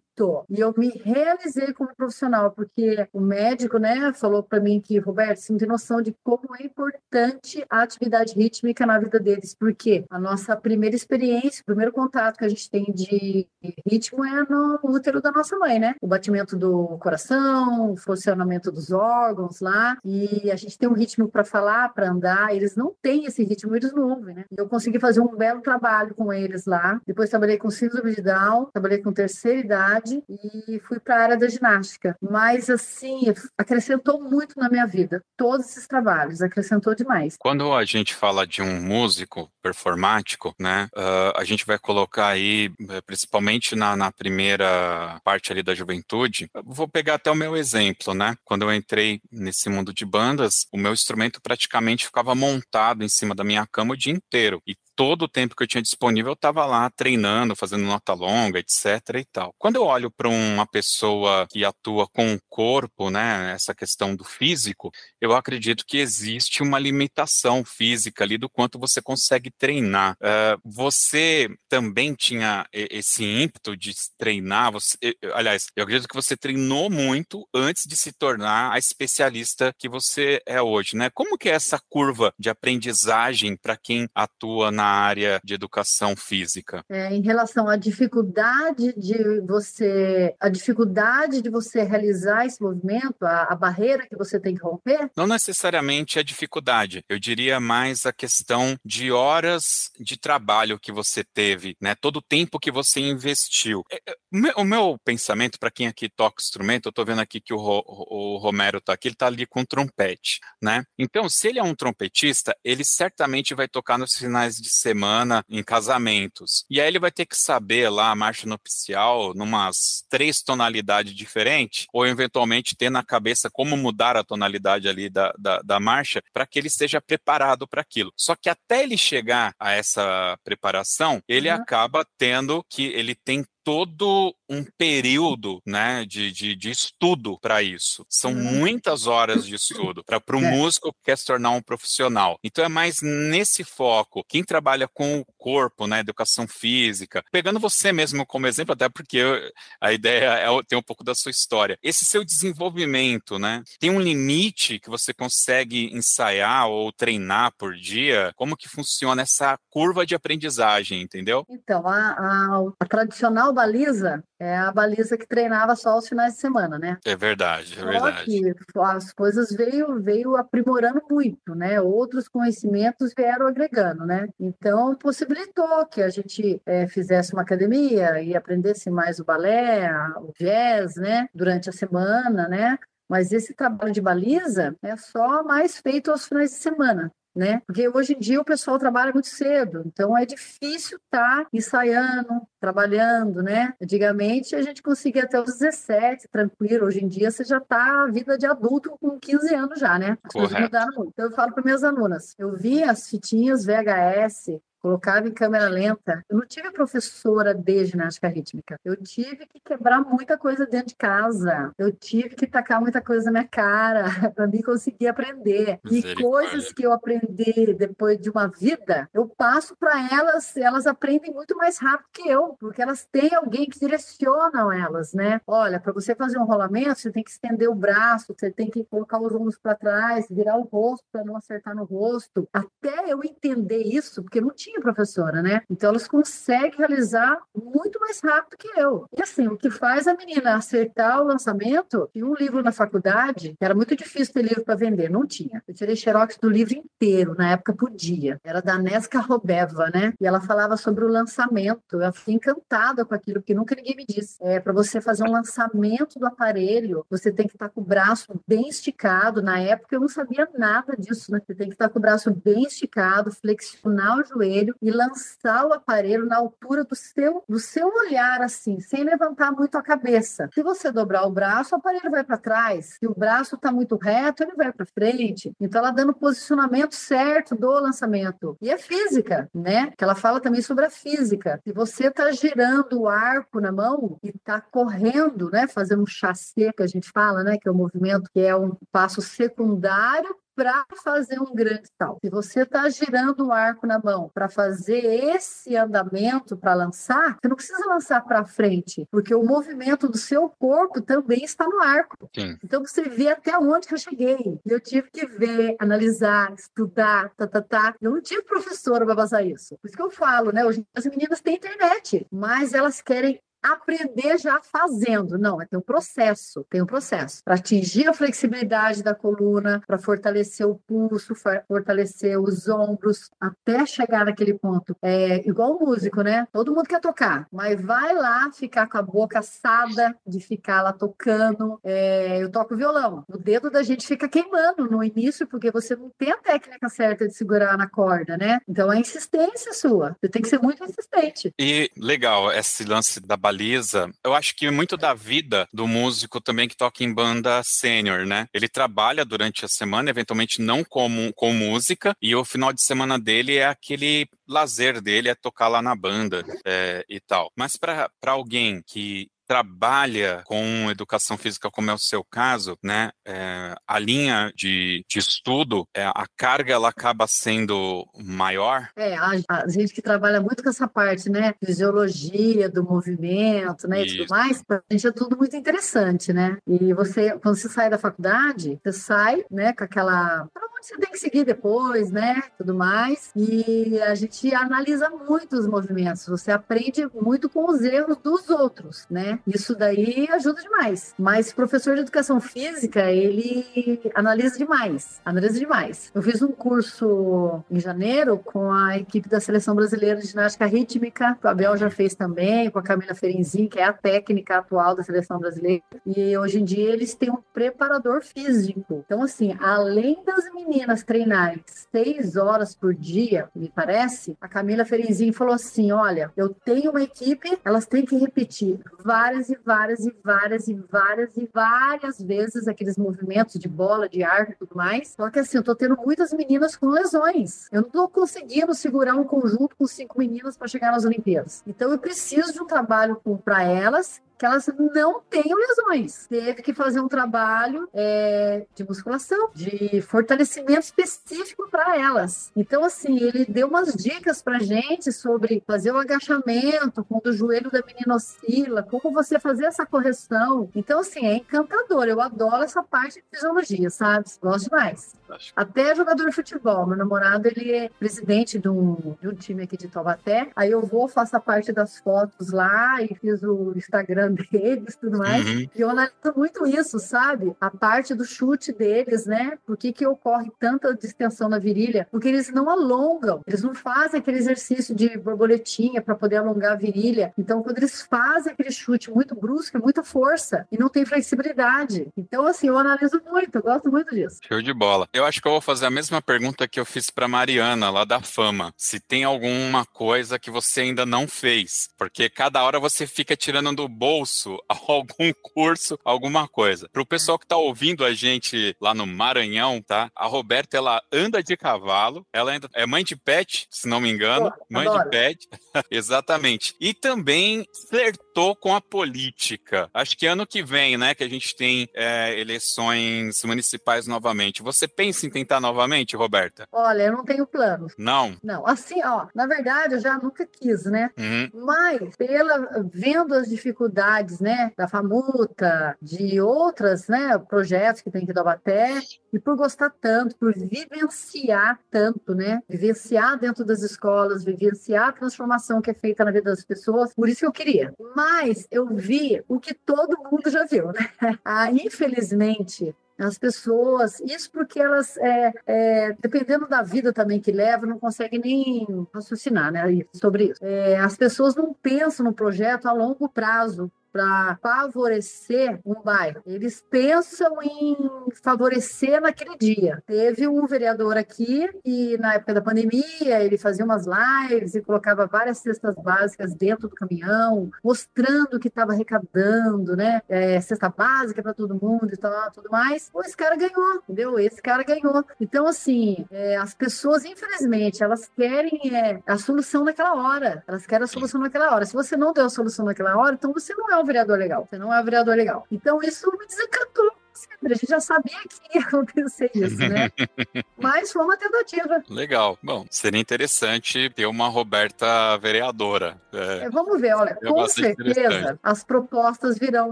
e eu me realizei como profissional, porque o médico, né, falou para mim que, Roberto, você não tem noção de como é importante a atividade rítmica na vida deles, porque a nossa primeira experiência, o primeiro contato que a gente tem de ritmo é no útero da nossa mãe, né? O batimento do coração, o funcionamento dos órgãos lá, e a gente tem um ritmo para falar, para andar, eles não têm esse ritmo, eles não ouvem, né? Eu consegui fazer um belo trabalho com eles lá. Depois trabalhei com síndrome de Down, trabalhei com terceira idade, e fui para a área da ginástica. Mas, assim, acrescentou muito na minha vida. Todos esses trabalhos, acrescentou demais. Quando a gente fala de um músico performático, né, uh, a gente vai colocar aí, eh, principalmente na, na primeira parte ali da juventude, vou pegar até o meu exemplo, né? Quando eu entrei nesse mundo de bandas, o meu instrumento praticamente ficava montado em cima da minha cama o dia inteiro. E todo o tempo que eu tinha disponível eu estava lá treinando, fazendo nota longa, etc e tal. Quando eu olho para uma pessoa que atua com o corpo, né, essa questão do físico, eu acredito que existe uma limitação física ali do quanto você consegue treinar. Uh, você também tinha esse ímpeto de treinar? Você, aliás, eu acredito que você treinou muito antes de se tornar a especialista que você é hoje, né? Como que é essa curva de aprendizagem para quem atua na área de educação física? É, em relação à dificuldade de você a dificuldade de você realizar esse movimento, a, a barreira que você tem que romper? Não necessariamente a dificuldade, eu diria mais a questão de horas de trabalho que você teve, né? Todo o tempo que você investiu. É, é, o meu pensamento, para quem aqui toca instrumento, eu estou vendo aqui que o, o Romero está aqui, ele está ali com trompete, né? Então, se ele é um trompetista, ele certamente vai tocar nos finais de semana em casamentos. E aí ele vai ter que saber lá a marcha nupcial numas três tonalidades diferentes, ou eventualmente ter na cabeça como mudar a tonalidade ali da, da, da marcha para que ele esteja preparado para aquilo. Só que até ele chegar a essa preparação, ele uhum. acaba tendo que ele tem todo um período né, de, de, de estudo para isso. São uhum. muitas horas de estudo para o é. músico que quer se tornar um profissional. Então é mais nesse foco. Quem trabalha com o corpo, né, educação física, pegando você mesmo como exemplo, até porque eu, a ideia é tem um pouco da sua história. Esse seu desenvolvimento, né, tem um limite que você consegue ensaiar ou treinar por dia? Como que funciona essa curva de aprendizagem, entendeu? Então, a, a, a tradicional baliza é a baliza que treinava só os finais de semana, né? É verdade, é verdade. Que as coisas veio, veio aprimorando muito, né? Outros conhecimentos vieram agregando, né? Então, possibilitou que a gente é, fizesse uma academia e aprendesse mais o balé, o jazz, né? Durante a semana, né? Mas esse trabalho de baliza é só mais feito aos finais de semana né? Porque hoje em dia o pessoal trabalha muito cedo, então é difícil estar tá ensaiando, trabalhando, né? Antigamente a gente conseguia até os 17, tranquilo. Hoje em dia você já está a vida de adulto com 15 anos já, né? As Correto. coisas mudaram muito. Então eu falo para minhas alunas, eu vi as fitinhas VHS colocava em câmera lenta. Eu não tive professora de ginástica rítmica. Eu tive que quebrar muita coisa dentro de casa. Eu tive que tacar muita coisa na minha cara para mim conseguir aprender. E coisas que eu aprendi depois de uma vida, eu passo para elas, elas aprendem muito mais rápido que eu, porque elas têm alguém que direciona elas, né? Olha, para você fazer um rolamento, você tem que estender o braço, você tem que colocar os ombros para trás, virar o rosto para não acertar no rosto. Até eu entender isso, porque não tinha tinha professora, né? Então elas conseguem realizar muito mais rápido que eu. E assim, o que faz a menina acertar o lançamento, e um livro na faculdade, era muito difícil ter livro para vender, não tinha. Eu tirei xerox do livro inteiro, na época podia. Era da Nesca Robeva, né? E ela falava sobre o lançamento. Eu fiquei encantada com aquilo, porque nunca ninguém me disse. É, para você fazer um lançamento do aparelho, você tem que estar com o braço bem esticado. Na época eu não sabia nada disso, né? Você tem que estar com o braço bem esticado, flexionar o joelho aparelho e lançar o aparelho na altura do seu, do seu olhar, assim, sem levantar muito a cabeça. Se você dobrar o braço, o aparelho vai para trás. Se o braço está muito reto, ele vai para frente. Então, ela dando o posicionamento certo do lançamento. E é física, né? Que ela fala também sobre a física. Se você está girando o arco na mão e está correndo, né? Fazendo um chassé, que a gente fala, né? Que é um movimento que é um passo secundário para fazer um grande salto. Se você está girando o arco na mão para fazer esse andamento para lançar, você não precisa lançar para frente, porque o movimento do seu corpo também está no arco. Sim. Então você vê até onde que eu cheguei. Eu tive que ver, analisar, estudar, tá, tá, tá. Eu não tive professora para passar isso. Por isso que eu falo, né? Hoje as meninas têm internet, mas elas querem aprender já fazendo. Não, é tem um processo, tem um processo. Para atingir a flexibilidade da coluna, para fortalecer o pulso, fortalecer os ombros, até chegar naquele ponto. É igual o músico, né? Todo mundo quer tocar, mas vai lá ficar com a boca assada de ficar lá tocando. É, eu toco violão. O dedo da gente fica queimando no início, porque você não tem a técnica certa de segurar na corda, né? Então é insistência sua. Você tem que ser muito insistente. E legal, esse lance da baliza, eu acho que muito da vida do músico também que toca em banda sênior, né? Ele trabalha durante a semana, eventualmente não como, com música, e o final de semana dele é aquele lazer dele, é tocar lá na banda é, e tal. Mas para alguém que trabalha com educação física, como é o seu caso, né, é, a linha de, de estudo, é, a carga ela acaba sendo maior? É, a, a, gente que trabalha muito com essa parte, né, fisiologia do movimento, né, Isso. e tudo mais, a gente é tudo muito interessante, né? E você, quando você sai da faculdade, você sai, né, com aquela onde você tem que seguir depois, né? Tudo mais. E a gente analisa muito os movimentos. Você aprende muito com os erros dos outros, né? Isso daí ajuda demais. Mas professor de educação física, ele analisa demais. Analisa demais. Eu fiz um curso em janeiro com a equipe da Seleção Brasileira de Ginástica Rítmica. O Abel já fez também, com a Camila Ferenzin, que é a técnica atual da Seleção Brasileira. E hoje em dia eles têm um preparador físico. Então, assim, além das meninas treinarem seis horas por dia, me parece, a Camila Ferenzin falou assim: olha, eu tenho uma equipe, elas têm que repetir várias e várias e várias e várias e várias vezes aqueles movimentos de bola, de arco e tudo mais. Só que assim, eu tô tendo muitas meninas com lesões. Eu não tô conseguindo segurar um conjunto com cinco meninas para chegar nas Olimpíadas. Então eu preciso de um trabalho para elas que elas não tenham lesões. Teve que fazer um trabalho é, de musculação, de fortalecimento específico para elas. Então, assim, ele deu umas dicas para gente sobre fazer o agachamento, quando o joelho da menina oscila, como você fazer essa correção. Então, assim, é encantador. Eu adoro essa parte de fisiologia, sabe? Gosto demais. Até jogador de futebol. Meu namorado, ele é presidente de um, de um time aqui de Taubaté. Aí eu vou, faço a parte das fotos lá e fiz o Instagram deles e tudo mais. Uhum. E eu analiso muito isso, sabe? A parte do chute deles, né? Por que, que ocorre tanta distensão na virilha? Porque eles não alongam, eles não fazem aquele exercício de borboletinha para poder alongar a virilha. Então, quando eles fazem aquele chute muito brusco, é muita força e não tem flexibilidade. Então, assim, eu analiso muito, eu gosto muito disso. Show de bola. Eu acho que eu vou fazer a mesma pergunta que eu fiz para Mariana, lá da Fama. Se tem alguma coisa que você ainda não fez, porque cada hora você fica tirando do bolso bolso algum curso, alguma coisa. Para o pessoal que está ouvindo a gente lá no Maranhão, tá? A Roberta, ela anda de cavalo, ela é mãe de pet, se não me engano, Pô, mãe adoro. de pet, exatamente. E também flertou com a política. Acho que ano que vem, né, que a gente tem é, eleições municipais novamente. Você pensa em tentar novamente, Roberta? Olha, eu não tenho planos. Não? Não. Assim, ó, na verdade, eu já nunca quis, né? Uhum. Mas, pela, vendo as dificuldades né, da FAMUTA, de outras, né, projetos que tem aqui do Abaté, e por gostar tanto, por vivenciar tanto, né, vivenciar dentro das escolas, vivenciar a transformação que é feita na vida das pessoas, por isso que eu queria. Mas eu vi o que todo mundo já viu, né? Ah, infelizmente, as pessoas, isso porque elas, é, é, dependendo da vida também que levam, não conseguem nem raciocinar né, sobre isso. É, as pessoas não pensam no projeto a longo prazo para favorecer um bairro. Eles pensam em favorecer naquele dia. Teve um vereador aqui e na época da pandemia ele fazia umas lives e colocava várias cestas básicas dentro do caminhão, mostrando que estava arrecadando, né? É, cesta básica para todo mundo e tal, tudo mais. Pô, esse cara ganhou, entendeu? Esse cara ganhou. Então, assim, é, as pessoas, infelizmente, elas querem é, a solução naquela hora. Elas querem a solução naquela hora. Se você não deu a solução naquela hora, então você não é um vereador legal. Você não é um vereador legal. Então, isso me desencantou sempre. A gente já sabia que ia acontecer isso, né? Mas foi uma tentativa. Legal. Bom, seria interessante ter uma Roberta vereadora. É, é, vamos ver, olha, com certeza as propostas virão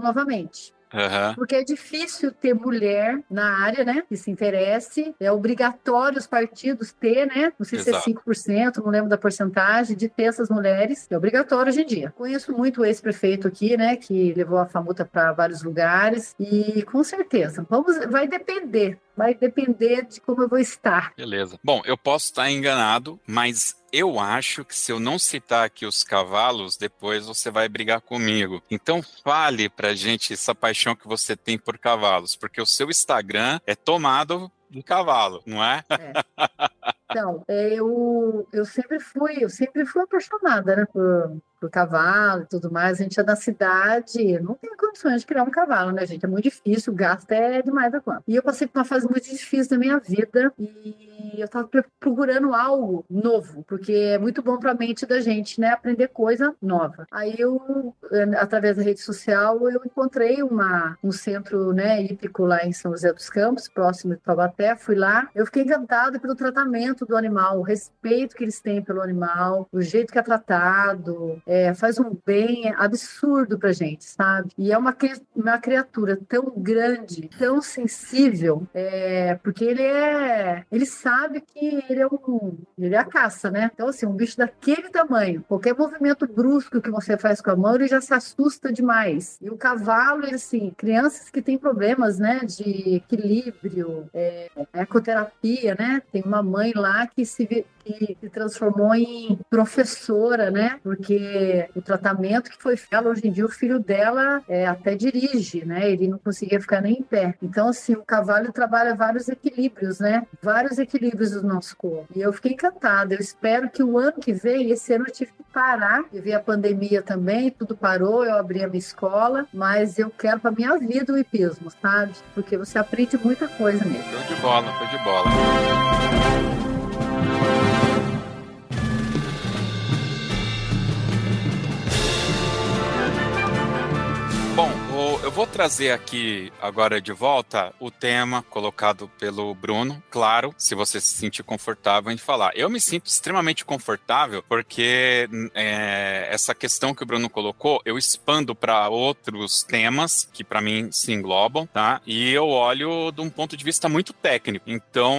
novamente. Uhum. Porque é difícil ter mulher na área, né? Que se interesse. É obrigatório os partidos ter, né? Não sei Exato. se é 5%, não lembro da porcentagem, de ter essas mulheres. É obrigatório hoje em dia. Conheço muito esse prefeito aqui, né? Que levou a Famuta para vários lugares. E com certeza, vamos, vai depender vai depender de como eu vou estar. Beleza. Bom, eu posso estar enganado, mas eu acho que se eu não citar aqui os cavalos, depois você vai brigar comigo. Então fale pra gente essa paixão que você tem por cavalos, porque o seu Instagram é tomado de cavalo, não é? é. Então, eu, eu sempre fui, eu sempre fui apaixonada, né, por, por cavalo e tudo mais. A gente é da cidade, não tem condições de criar um cavalo, né, gente? É muito difícil, o gasto é demais da conta. E eu passei por uma fase muito difícil da minha vida e eu estava procurando algo novo, porque é muito bom para a mente da gente, né, aprender coisa nova. Aí eu, através da rede social, eu encontrei uma, um centro, né, hípico lá em São José dos Campos, próximo de Taubaté, fui lá, eu fiquei encantada pelo tratamento do animal, o respeito que eles têm pelo animal, o jeito que é tratado, é, faz um bem absurdo pra gente, sabe? E é uma, uma criatura tão grande, tão sensível, é, porque ele é. Ele sabe que ele é um. Ele é a caça, né? Então, assim, um bicho daquele tamanho, qualquer movimento brusco que você faz com a mão, ele já se assusta demais. E o cavalo, ele, assim, crianças que têm problemas, né, de equilíbrio, é, ecoterapia, né? Tem uma mãe lá que se, que se transformou em professora, né? Porque o tratamento que foi feito, hoje em dia o filho dela é, até dirige, né? Ele não conseguia ficar nem em pé. Então, assim, o cavalo trabalha vários equilíbrios, né? Vários equilíbrios do nosso corpo. E eu fiquei encantada. Eu espero que o ano que vem, esse ano eu tive que parar, e a pandemia também, tudo parou, eu abri a minha escola, mas eu quero para minha vida o hipismo, sabe? Porque você aprende muita coisa nele. Foi de bola, foi de bola. Bom, eu vou trazer aqui agora de volta o tema colocado pelo Bruno. Claro, se você se sentir confortável em falar. Eu me sinto extremamente confortável porque é, essa questão que o Bruno colocou, eu expando para outros temas que para mim se englobam, tá? E eu olho de um ponto de vista muito técnico. Então,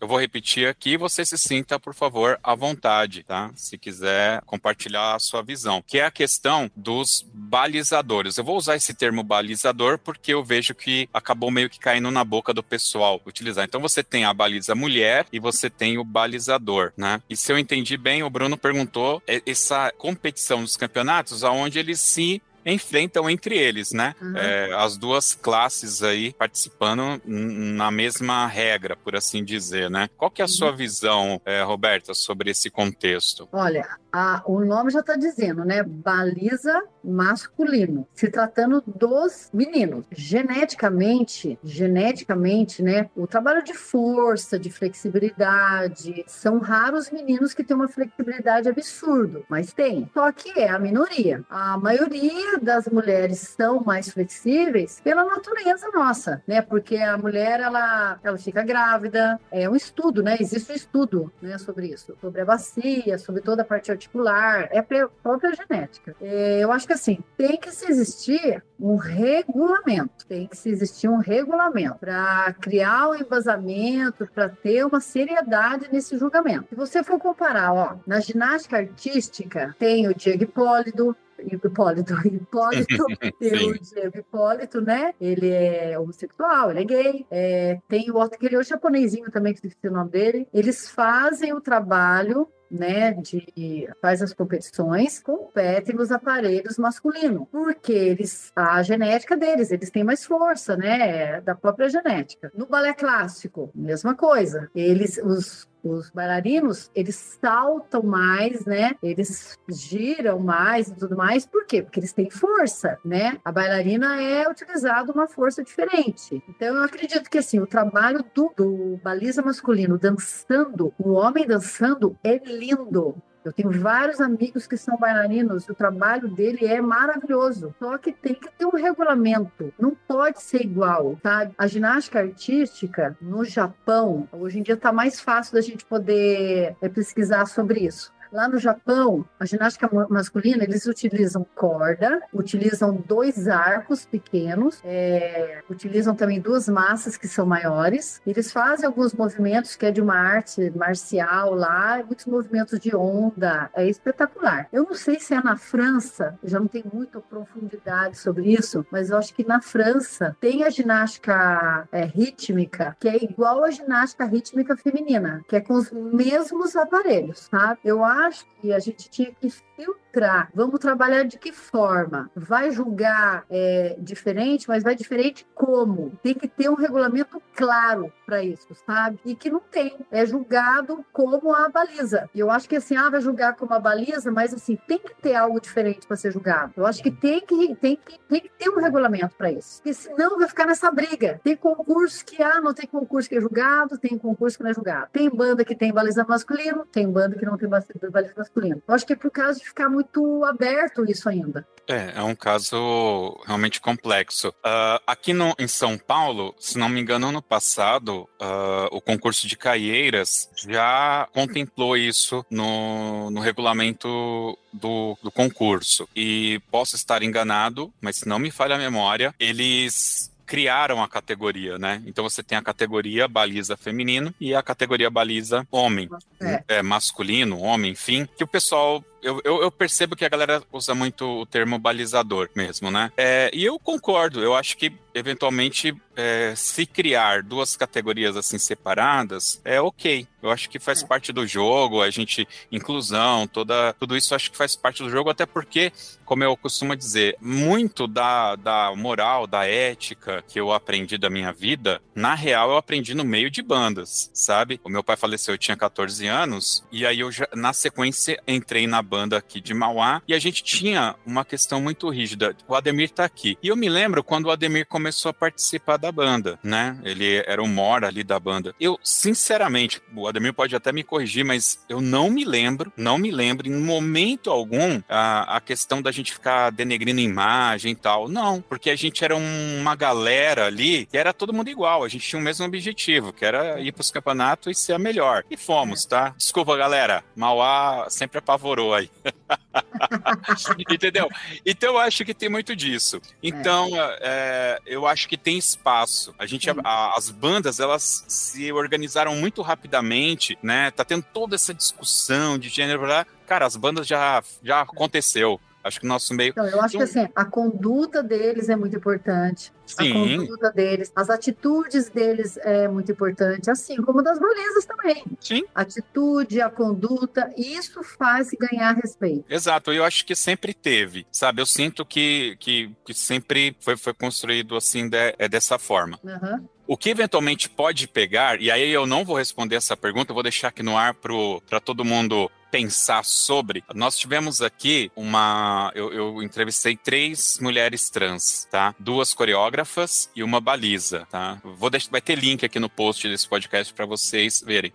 eu vou repetir aqui, você se sinta, por favor, à vontade, tá? Se quiser compartilhar a sua visão, que é a questão dos balizadores. Eu vou usar esse termo balizador porque eu vejo que acabou meio que caindo na boca do pessoal utilizar. Então você tem a baliza mulher e você tem o balizador, né? E se eu entendi bem, o Bruno perguntou é, essa competição dos campeonatos aonde eles se enfrentam entre eles, né? Uhum. É, as duas classes aí participando na mesma regra, por assim dizer, né? Qual que é a sua uhum. visão, é, Roberta, sobre esse contexto? Olha, a, o nome já está dizendo, né? Baliza masculino, se tratando dos meninos. Geneticamente, geneticamente, né? O trabalho de força, de flexibilidade, são raros meninos que têm uma flexibilidade absurda, mas tem. Só que é a minoria. A maioria das mulheres são mais flexíveis pela natureza nossa, né? Porque a mulher ela, ela fica grávida, é um estudo, né? Existe um estudo, né, sobre isso, sobre a bacia, sobre toda a parte articular, é própria genética. É, eu acho que assim, tem que se existir um regulamento, tem que se existir um regulamento para criar um embasamento, para ter uma seriedade nesse julgamento. Se você for comparar, ó, na ginástica artística tem o Diego Hipólito, Hipólito, Hipólito, o Diego Hipólito, né? Ele é homossexual, ele é gay. É, tem o outro, que ele é o japonesinho também, que esqueci o nome dele. Eles fazem o trabalho né, de faz as competições, competem nos aparelhos masculinos, porque eles a genética deles, eles têm mais força, né, da própria genética. No balé clássico, mesma coisa. Eles os os bailarinos, eles saltam mais, né? Eles giram mais e tudo mais. Por quê? Porque eles têm força, né? A bailarina é utilizada uma força diferente. Então, eu acredito que, assim, o trabalho do, do baliza masculino dançando, o homem dançando é lindo. Eu tenho vários amigos que são bailarinos, o trabalho dele é maravilhoso. Só que tem que ter um regulamento, não pode ser igual, sabe? A ginástica artística no Japão, hoje em dia está mais fácil da gente poder é, pesquisar sobre isso. Lá no Japão, a ginástica masculina, eles utilizam corda, utilizam dois arcos pequenos, é, utilizam também duas massas que são maiores. Eles fazem alguns movimentos que é de uma arte marcial lá, muitos movimentos de onda. É espetacular. Eu não sei se é na França, já não tenho muita profundidade sobre isso, mas eu acho que na França tem a ginástica é, rítmica, que é igual à ginástica rítmica feminina, que é com os mesmos aparelhos, sabe? Eu acho acho que a gente tinha que filtrar. Vamos trabalhar de que forma? Vai julgar é, diferente, mas vai diferente como? Tem que ter um regulamento claro para isso, sabe? E que não tem. É julgado como a baliza. E eu acho que assim, ah, vai julgar como a baliza, mas assim, tem que ter algo diferente para ser julgado. Eu acho que tem que, tem que, tem que ter um regulamento para isso. Porque senão vai ficar nessa briga. Tem concurso que, ah, não tem concurso que é julgado, tem concurso que não é julgado. Tem banda que tem baliza masculino, tem banda que não tem baliza masculino. Eu acho que é por causa de ficar muito muito aberto isso ainda. É, é um caso realmente complexo. Uh, aqui no, em São Paulo, se não me engano, ano passado, uh, o concurso de Caieiras já contemplou isso no, no regulamento do, do concurso. E posso estar enganado, mas se não me falha a memória, eles criaram a categoria, né? Então você tem a categoria baliza feminino e a categoria baliza homem, é. É, masculino, homem, enfim, que o pessoal eu, eu, eu, percebo que a galera usa muito o termo balizador mesmo, né? É, e eu concordo, eu acho que eventualmente é, se criar duas categorias assim separadas é ok. Eu acho que faz é. parte do jogo, a gente, inclusão, toda, tudo isso acho que faz parte do jogo, até porque, como eu costumo dizer, muito da, da moral, da ética que eu aprendi da minha vida, na real eu aprendi no meio de bandas, sabe? O meu pai faleceu, eu tinha 14 anos, e aí eu já, na sequência, entrei na banda aqui de Mauá, e a gente tinha uma questão muito rígida. O Ademir tá aqui. E eu me lembro quando o Ademir começou a participar da banda, né? Ele era o mora ali da banda. Eu, sinceramente, o Ademir pode até me corrigir, mas eu não me lembro, não me lembro em momento algum a, a questão da gente ficar denegrindo imagem e tal. Não, porque a gente era uma galera ali que era todo mundo igual. A gente tinha o mesmo objetivo, que era ir para os campeonatos e ser a melhor. E fomos, tá? Desculpa, galera. Mauá sempre apavorou Entendeu? Então eu acho que tem muito disso. Então é. é, eu acho que tem espaço. A gente, a, as bandas, elas se organizaram muito rapidamente, né? Tá tendo toda essa discussão de gênero, cara, as bandas já já aconteceu. Acho que o nosso meio. Então, eu acho que assim, a conduta deles é muito importante. Sim. A conduta deles, as atitudes deles é muito importante, assim como das balizas também. Sim. atitude, a conduta, isso faz ganhar respeito. Exato, eu acho que sempre teve, sabe? Eu sinto que, que, que sempre foi, foi construído assim de, é dessa forma. Uhum. O que eventualmente pode pegar, e aí eu não vou responder essa pergunta, eu vou deixar aqui no ar para todo mundo pensar sobre. Nós tivemos aqui uma. Eu, eu, entrevistei três mulheres trans, tá? Duas coreógrafas e uma baliza, tá? Vou deixar, vai ter link aqui no post desse podcast para vocês verem.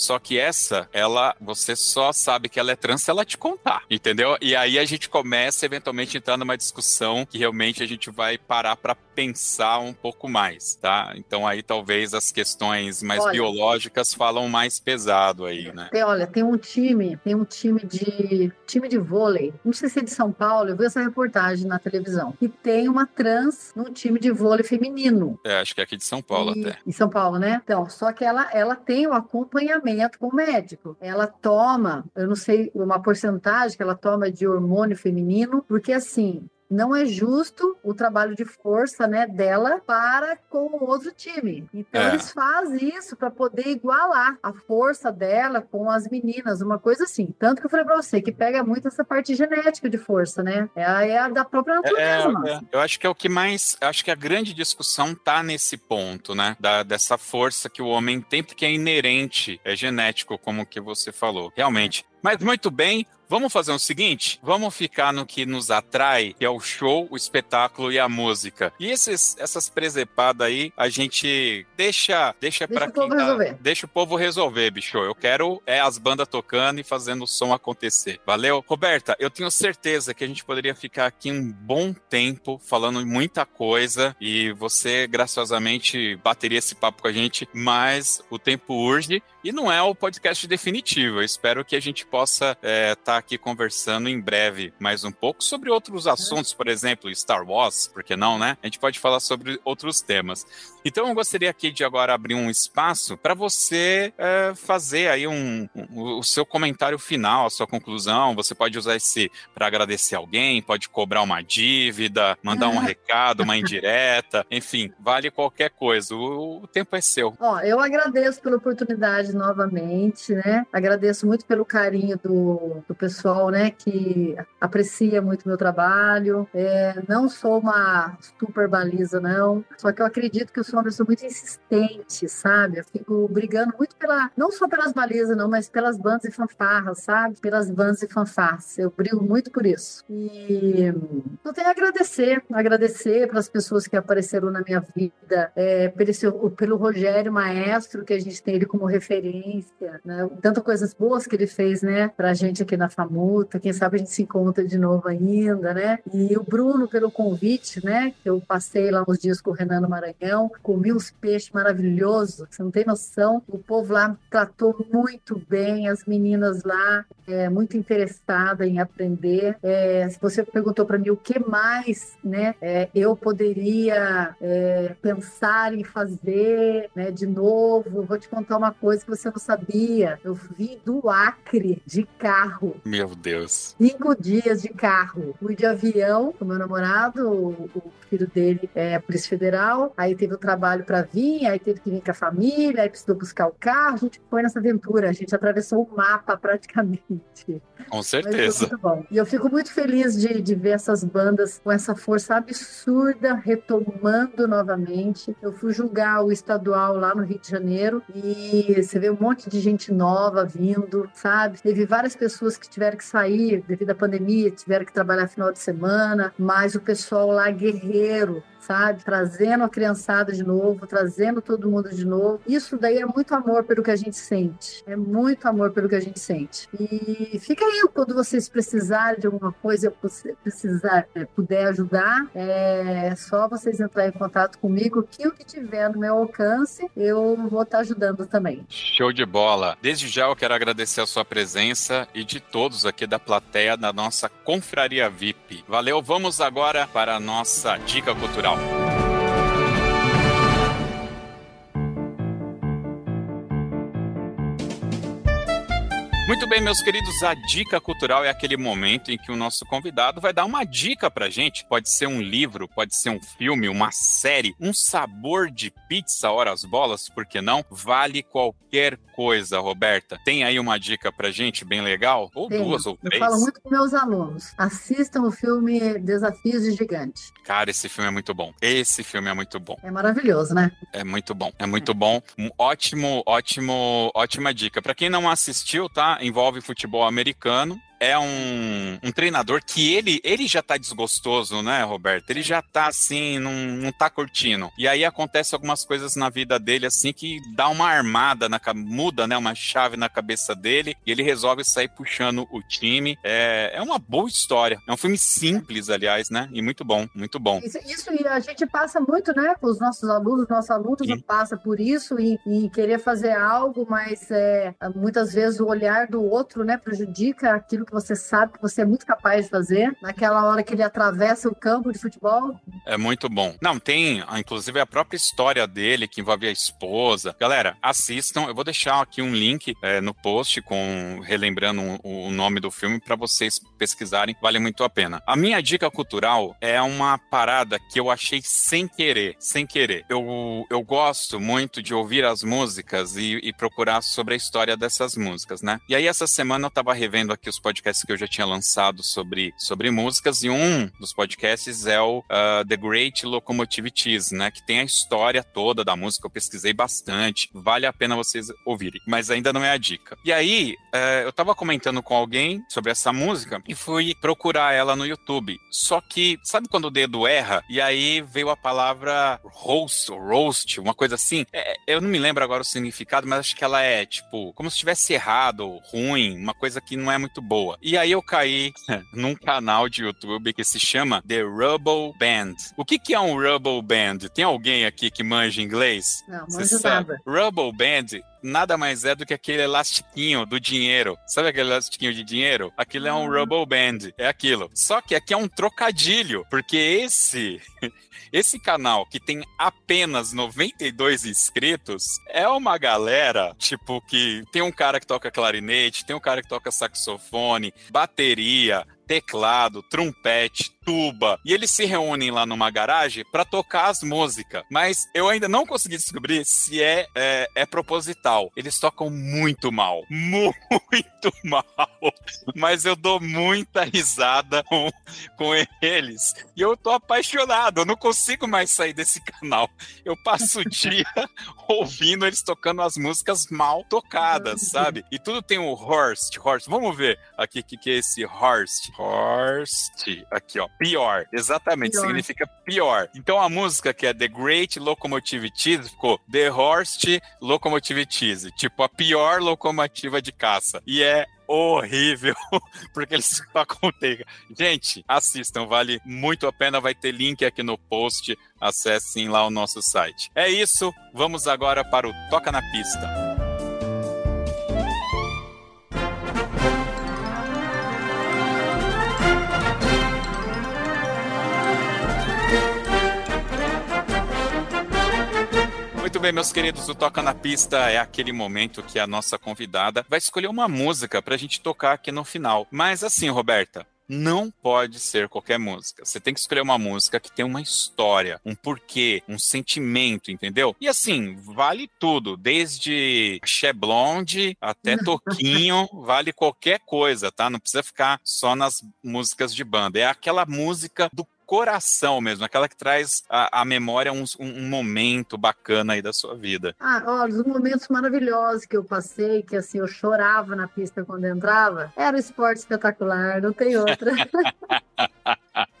Só que essa, ela, você só sabe que ela é trans se ela te contar, entendeu? E aí a gente começa eventualmente entrar numa discussão que realmente a gente vai parar para pensar um pouco mais, tá? Então aí talvez as questões mais olha, biológicas falam mais pesado aí, né? Tem, olha, tem um time, tem um time de time de vôlei, não sei se é de São Paulo, eu vi essa reportagem na televisão, e tem uma trans no time de vôlei feminino. É, acho que é aqui de São Paulo e, até. Em São Paulo, né? Então, só que ela, ela tem o acompanhamento com o médico. Ela toma, eu não sei uma porcentagem que ela toma de hormônio feminino, porque assim, não é justo o trabalho de força né, dela para com o outro time. Então, é. eles fazem isso para poder igualar a força dela com as meninas, uma coisa assim. Tanto que eu falei para você que pega muito essa parte genética de força, né? É a, é a da própria é, natureza. É, é, eu acho que é o que mais. Acho que a grande discussão tá nesse ponto, né? Da, dessa força que o homem tem, porque é inerente, é genético, como que você falou. Realmente. Mas muito bem, Vamos fazer o seguinte? Vamos ficar no que nos atrai, que é o show, o espetáculo e a música. E esses, essas presepadas aí, a gente deixa, deixa, deixa para quem tá, deixa o povo resolver, bicho. Eu quero é as bandas tocando e fazendo o som acontecer. Valeu? Roberta, eu tenho certeza que a gente poderia ficar aqui um bom tempo falando muita coisa e você graciosamente bateria esse papo com a gente, mas o tempo urge e não é o podcast definitivo. Eu espero que a gente possa estar é, tá aqui conversando em breve mais um pouco sobre outros assuntos, por exemplo, Star Wars, porque não, né? A gente pode falar sobre outros temas. Então eu gostaria aqui de agora abrir um espaço para você é, fazer aí um, um, o seu comentário final, a sua conclusão. Você pode usar esse para agradecer alguém, pode cobrar uma dívida, mandar um recado, uma indireta, enfim, vale qualquer coisa. O, o tempo é seu. Ó, eu agradeço pela oportunidade novamente, né? Agradeço muito pelo carinho do, do pessoal, né, que aprecia muito meu trabalho. É, não sou uma super baliza, não. Só que eu acredito que eu sou uma pessoa muito insistente, sabe? Eu fico brigando muito pela, não só pelas balizas, não, mas pelas bandas e fanfarras, sabe? Pelas bandas e fanfarras. Eu brigo muito por isso. E eu tenho a agradecer, agradecer pelas pessoas que apareceram na minha vida, é, pelo, pelo Rogério Maestro, que a gente tem ele como referência referência, né? Coisas boas que ele fez, né, pra gente aqui na Famuta. Quem sabe a gente se encontra de novo ainda, né? E o Bruno pelo convite, né? Que eu passei lá uns dias com o Renan Maranhão, comi uns peixes maravilhosos, você não tem noção. O povo lá tratou muito bem, as meninas lá, é, muito interessada em aprender. É, você perguntou para mim o que mais, né, é, eu poderia é, pensar em fazer, né, de novo, vou te contar uma coisa que você não sabia. Eu vim do Acre de carro. Meu Deus. Cinco dias de carro. Fui de avião com meu namorado, o, o filho dele é Polícia Federal, aí teve o trabalho para vir, aí teve que vir com a família, aí precisou buscar o carro, a gente foi nessa aventura, a gente atravessou o mapa praticamente. Com certeza. muito bom. E eu fico muito feliz de, de ver essas bandas com essa força absurda retomando novamente. Eu fui julgar o estadual lá no Rio de Janeiro e você vê um monte de gente nova vindo, sabe? Teve várias pessoas que tiveram que sair devido à pandemia, tiveram que trabalhar final de semana, mas o pessoal lá guerreiro, sabe? Trazendo a criançada de novo, trazendo todo mundo de novo. Isso daí é muito amor pelo que a gente sente. É muito amor pelo que a gente sente. E fica aí quando vocês precisarem de alguma coisa, eu precisar, é, puder ajudar, é só vocês entrarem em contato comigo, que o que tiver no meu alcance, eu vou estar ajudando também. Show de bola. Desde já eu quero agradecer a sua presença e de todos aqui da plateia da nossa Confraria VIP. Valeu, vamos agora para a nossa dica cultural. Bye. Muito bem, meus queridos, a dica cultural é aquele momento em que o nosso convidado vai dar uma dica pra gente. Pode ser um livro, pode ser um filme, uma série, um sabor de pizza, horas bolas, por que não? Vale qualquer coisa, Roberta. Tem aí uma dica pra gente bem legal? Ou duas ou três? Eu falo muito com meus alunos. Assistam o filme Desafios de Gigante. Cara, esse filme é muito bom. Esse filme é muito bom. É maravilhoso, né? É muito bom. É muito bom. Um ótimo, ótimo, ótima dica. Pra quem não assistiu, tá? Envolve futebol americano é um, um, treinador que ele, ele já tá desgostoso, né, Roberto? Ele já tá assim, não, não tá curtindo. E aí acontece algumas coisas na vida dele, assim, que dá uma armada, na, muda, né, uma chave na cabeça dele, e ele resolve sair puxando o time. É, é uma boa história. É um filme simples, aliás, né? E muito bom, muito bom. Isso, isso e a gente passa muito, né, com os nossos alunos, nossos alunos Sim. passa por isso e, e, querer fazer algo, mas é, muitas vezes o olhar do outro, né, prejudica aquilo que você sabe que você é muito capaz de fazer, naquela hora que ele atravessa o campo de futebol. É muito bom. Não, tem, inclusive, a própria história dele, que envolve a esposa. Galera, assistam. Eu vou deixar aqui um link é, no post com relembrando o, o nome do filme para vocês pesquisarem. Vale muito a pena. A minha dica cultural é uma parada que eu achei sem querer, sem querer. Eu, eu gosto muito de ouvir as músicas e, e procurar sobre a história dessas músicas, né? E aí, essa semana eu tava revendo aqui os podcasts podcasts que eu já tinha lançado sobre, sobre músicas, e um dos podcasts é o uh, The Great Locomotive Cheese, né? Que tem a história toda da música, eu pesquisei bastante, vale a pena vocês ouvirem, mas ainda não é a dica. E aí, uh, eu tava comentando com alguém sobre essa música e fui procurar ela no YouTube. Só que, sabe quando o dedo erra? E aí veio a palavra roast, roast, uma coisa assim. É, eu não me lembro agora o significado, mas acho que ela é, tipo, como se tivesse errado, ruim, uma coisa que não é muito boa boa. E aí eu caí num canal de YouTube que se chama The Rubble Band. O que, que é um Rubble Band? Tem alguém aqui que manja inglês? Não, manja nada. Rubble Band nada mais é do que aquele elastiquinho do dinheiro. Sabe aquele elastiquinho de dinheiro? Aquilo é um uhum. rubble band, é aquilo. Só que aqui é um trocadilho, porque esse esse canal que tem apenas 92 inscritos é uma galera, tipo, que tem um cara que toca clarinete, tem um cara que toca saxofone, bateria, teclado, trompete, tuba. E eles se reúnem lá numa garagem para tocar as músicas. Mas eu ainda não consegui descobrir se é, é, é proposital. Eles tocam muito mal. Muito mal. Mas eu dou muita risada com, com eles. E eu tô apaixonado. Eu não consigo mais sair desse canal. Eu passo o dia ouvindo eles tocando as músicas mal tocadas, sabe? E tudo tem o Horst. Horst. Vamos ver aqui o que, que é esse Horst. Horst. Aqui, ó. Pior. Exatamente. Pior. Significa pior. Então a música que é The Great Locomotive Cheese ficou The Horst Locomotive Cheese. Tipo, a pior locomotiva de caça. E é horrível, porque eles tocam teiga. Gente, assistam, vale muito a pena. Vai ter link aqui no post. Acessem lá o nosso site. É isso, vamos agora para o Toca na Pista. Muito bem, meus queridos, o Toca na Pista é aquele momento que a nossa convidada vai escolher uma música para a gente tocar aqui no final. Mas assim, Roberta, não pode ser qualquer música. Você tem que escolher uma música que tem uma história, um porquê, um sentimento, entendeu? E assim, vale tudo, desde Che Blonde até Toquinho, vale qualquer coisa, tá? Não precisa ficar só nas músicas de banda. É aquela música do coração mesmo, aquela que traz a, a memória um, um, momento bacana aí da sua vida. Ah, ó, os momentos maravilhosos que eu passei, que assim, eu chorava na pista quando entrava, era o esporte espetacular, não tem outra.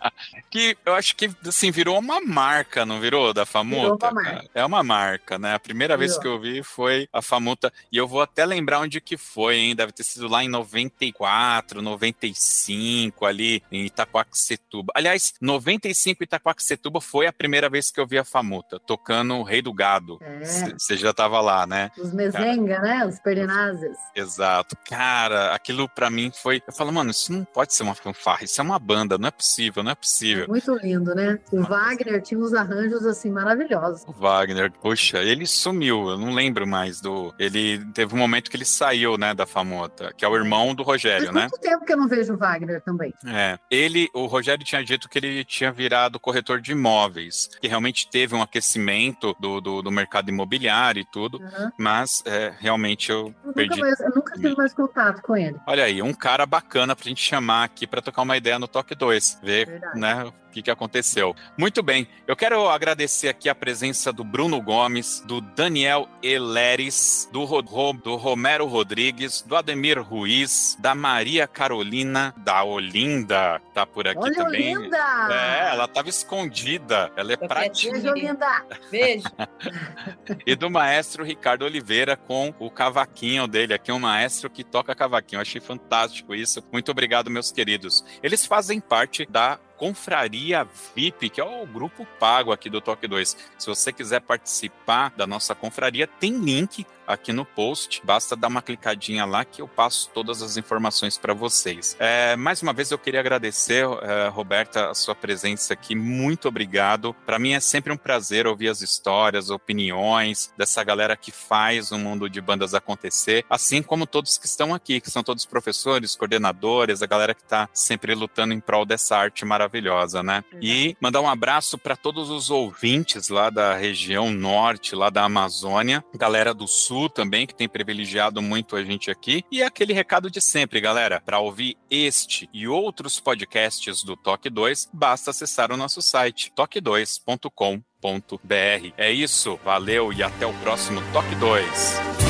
que eu acho que assim virou uma marca, não virou da Famuta? Virou uma é uma marca, né? A primeira virou. vez que eu vi foi a Famuta e eu vou até lembrar onde que foi, hein? Deve ter sido lá em 94, 95 ali em Itacoaxetuba. Aliás, 95 Itacoaxetuba foi a primeira vez que eu vi a Famuta tocando o Rei do Gado. Você é. já tava lá, né? Os Mezenga, né? Os Perinazes. Exato. Cara, aquilo para mim foi, eu falo, mano, isso não pode ser uma fanfarra, isso é uma banda, não é possível, não é possível. Muito lindo, né? O Wagner tinha uns arranjos assim maravilhosos. O Wagner, poxa, ele sumiu, eu não lembro mais do. Ele teve um momento que ele saiu, né, da Famota, que é o irmão do Rogério, Faz né? Muito tempo que eu não vejo o Wagner também. É. Ele, o Rogério tinha dito que ele tinha virado corretor de imóveis, que realmente teve um aquecimento do, do, do mercado imobiliário e tudo, uhum. mas é, realmente eu, eu perdi. Nunca mais, eu nunca tive mais contato com ele. Olha aí, um cara bacana pra gente chamar aqui para tocar uma ideia no Toque 2, ver, Verdade. né? o que, que aconteceu. Muito bem, eu quero agradecer aqui a presença do Bruno Gomes, do Daniel Eleres, do, Ro do Romero Rodrigues, do Ademir Ruiz, da Maria Carolina, da Olinda, tá por aqui Olha, também. Olinda! É, ela estava escondida, ela é pratinha. Beijo, Olinda! Beijo! e do maestro Ricardo Oliveira com o cavaquinho dele aqui, um maestro que toca cavaquinho. Eu achei fantástico isso. Muito obrigado, meus queridos. Eles fazem parte da Confraria VIP, que é o grupo pago aqui do Toque 2. Se você quiser participar da nossa confraria, tem link aqui no post. Basta dar uma clicadinha lá que eu passo todas as informações para vocês. É, mais uma vez eu queria agradecer, é, Roberta, a sua presença aqui. Muito obrigado. Para mim é sempre um prazer ouvir as histórias, opiniões dessa galera que faz o mundo de bandas acontecer, assim como todos que estão aqui, que são todos professores, coordenadores, a galera que está sempre lutando em prol dessa arte maravilhosa, né? E mandar um abraço para todos os ouvintes lá da região norte, lá da Amazônia, galera do sul também, que tem privilegiado muito a gente aqui. E é aquele recado de sempre, galera. Para ouvir este e outros podcasts do Toque 2, basta acessar o nosso site toque2.com.br. É isso, valeu e até o próximo Toque 2.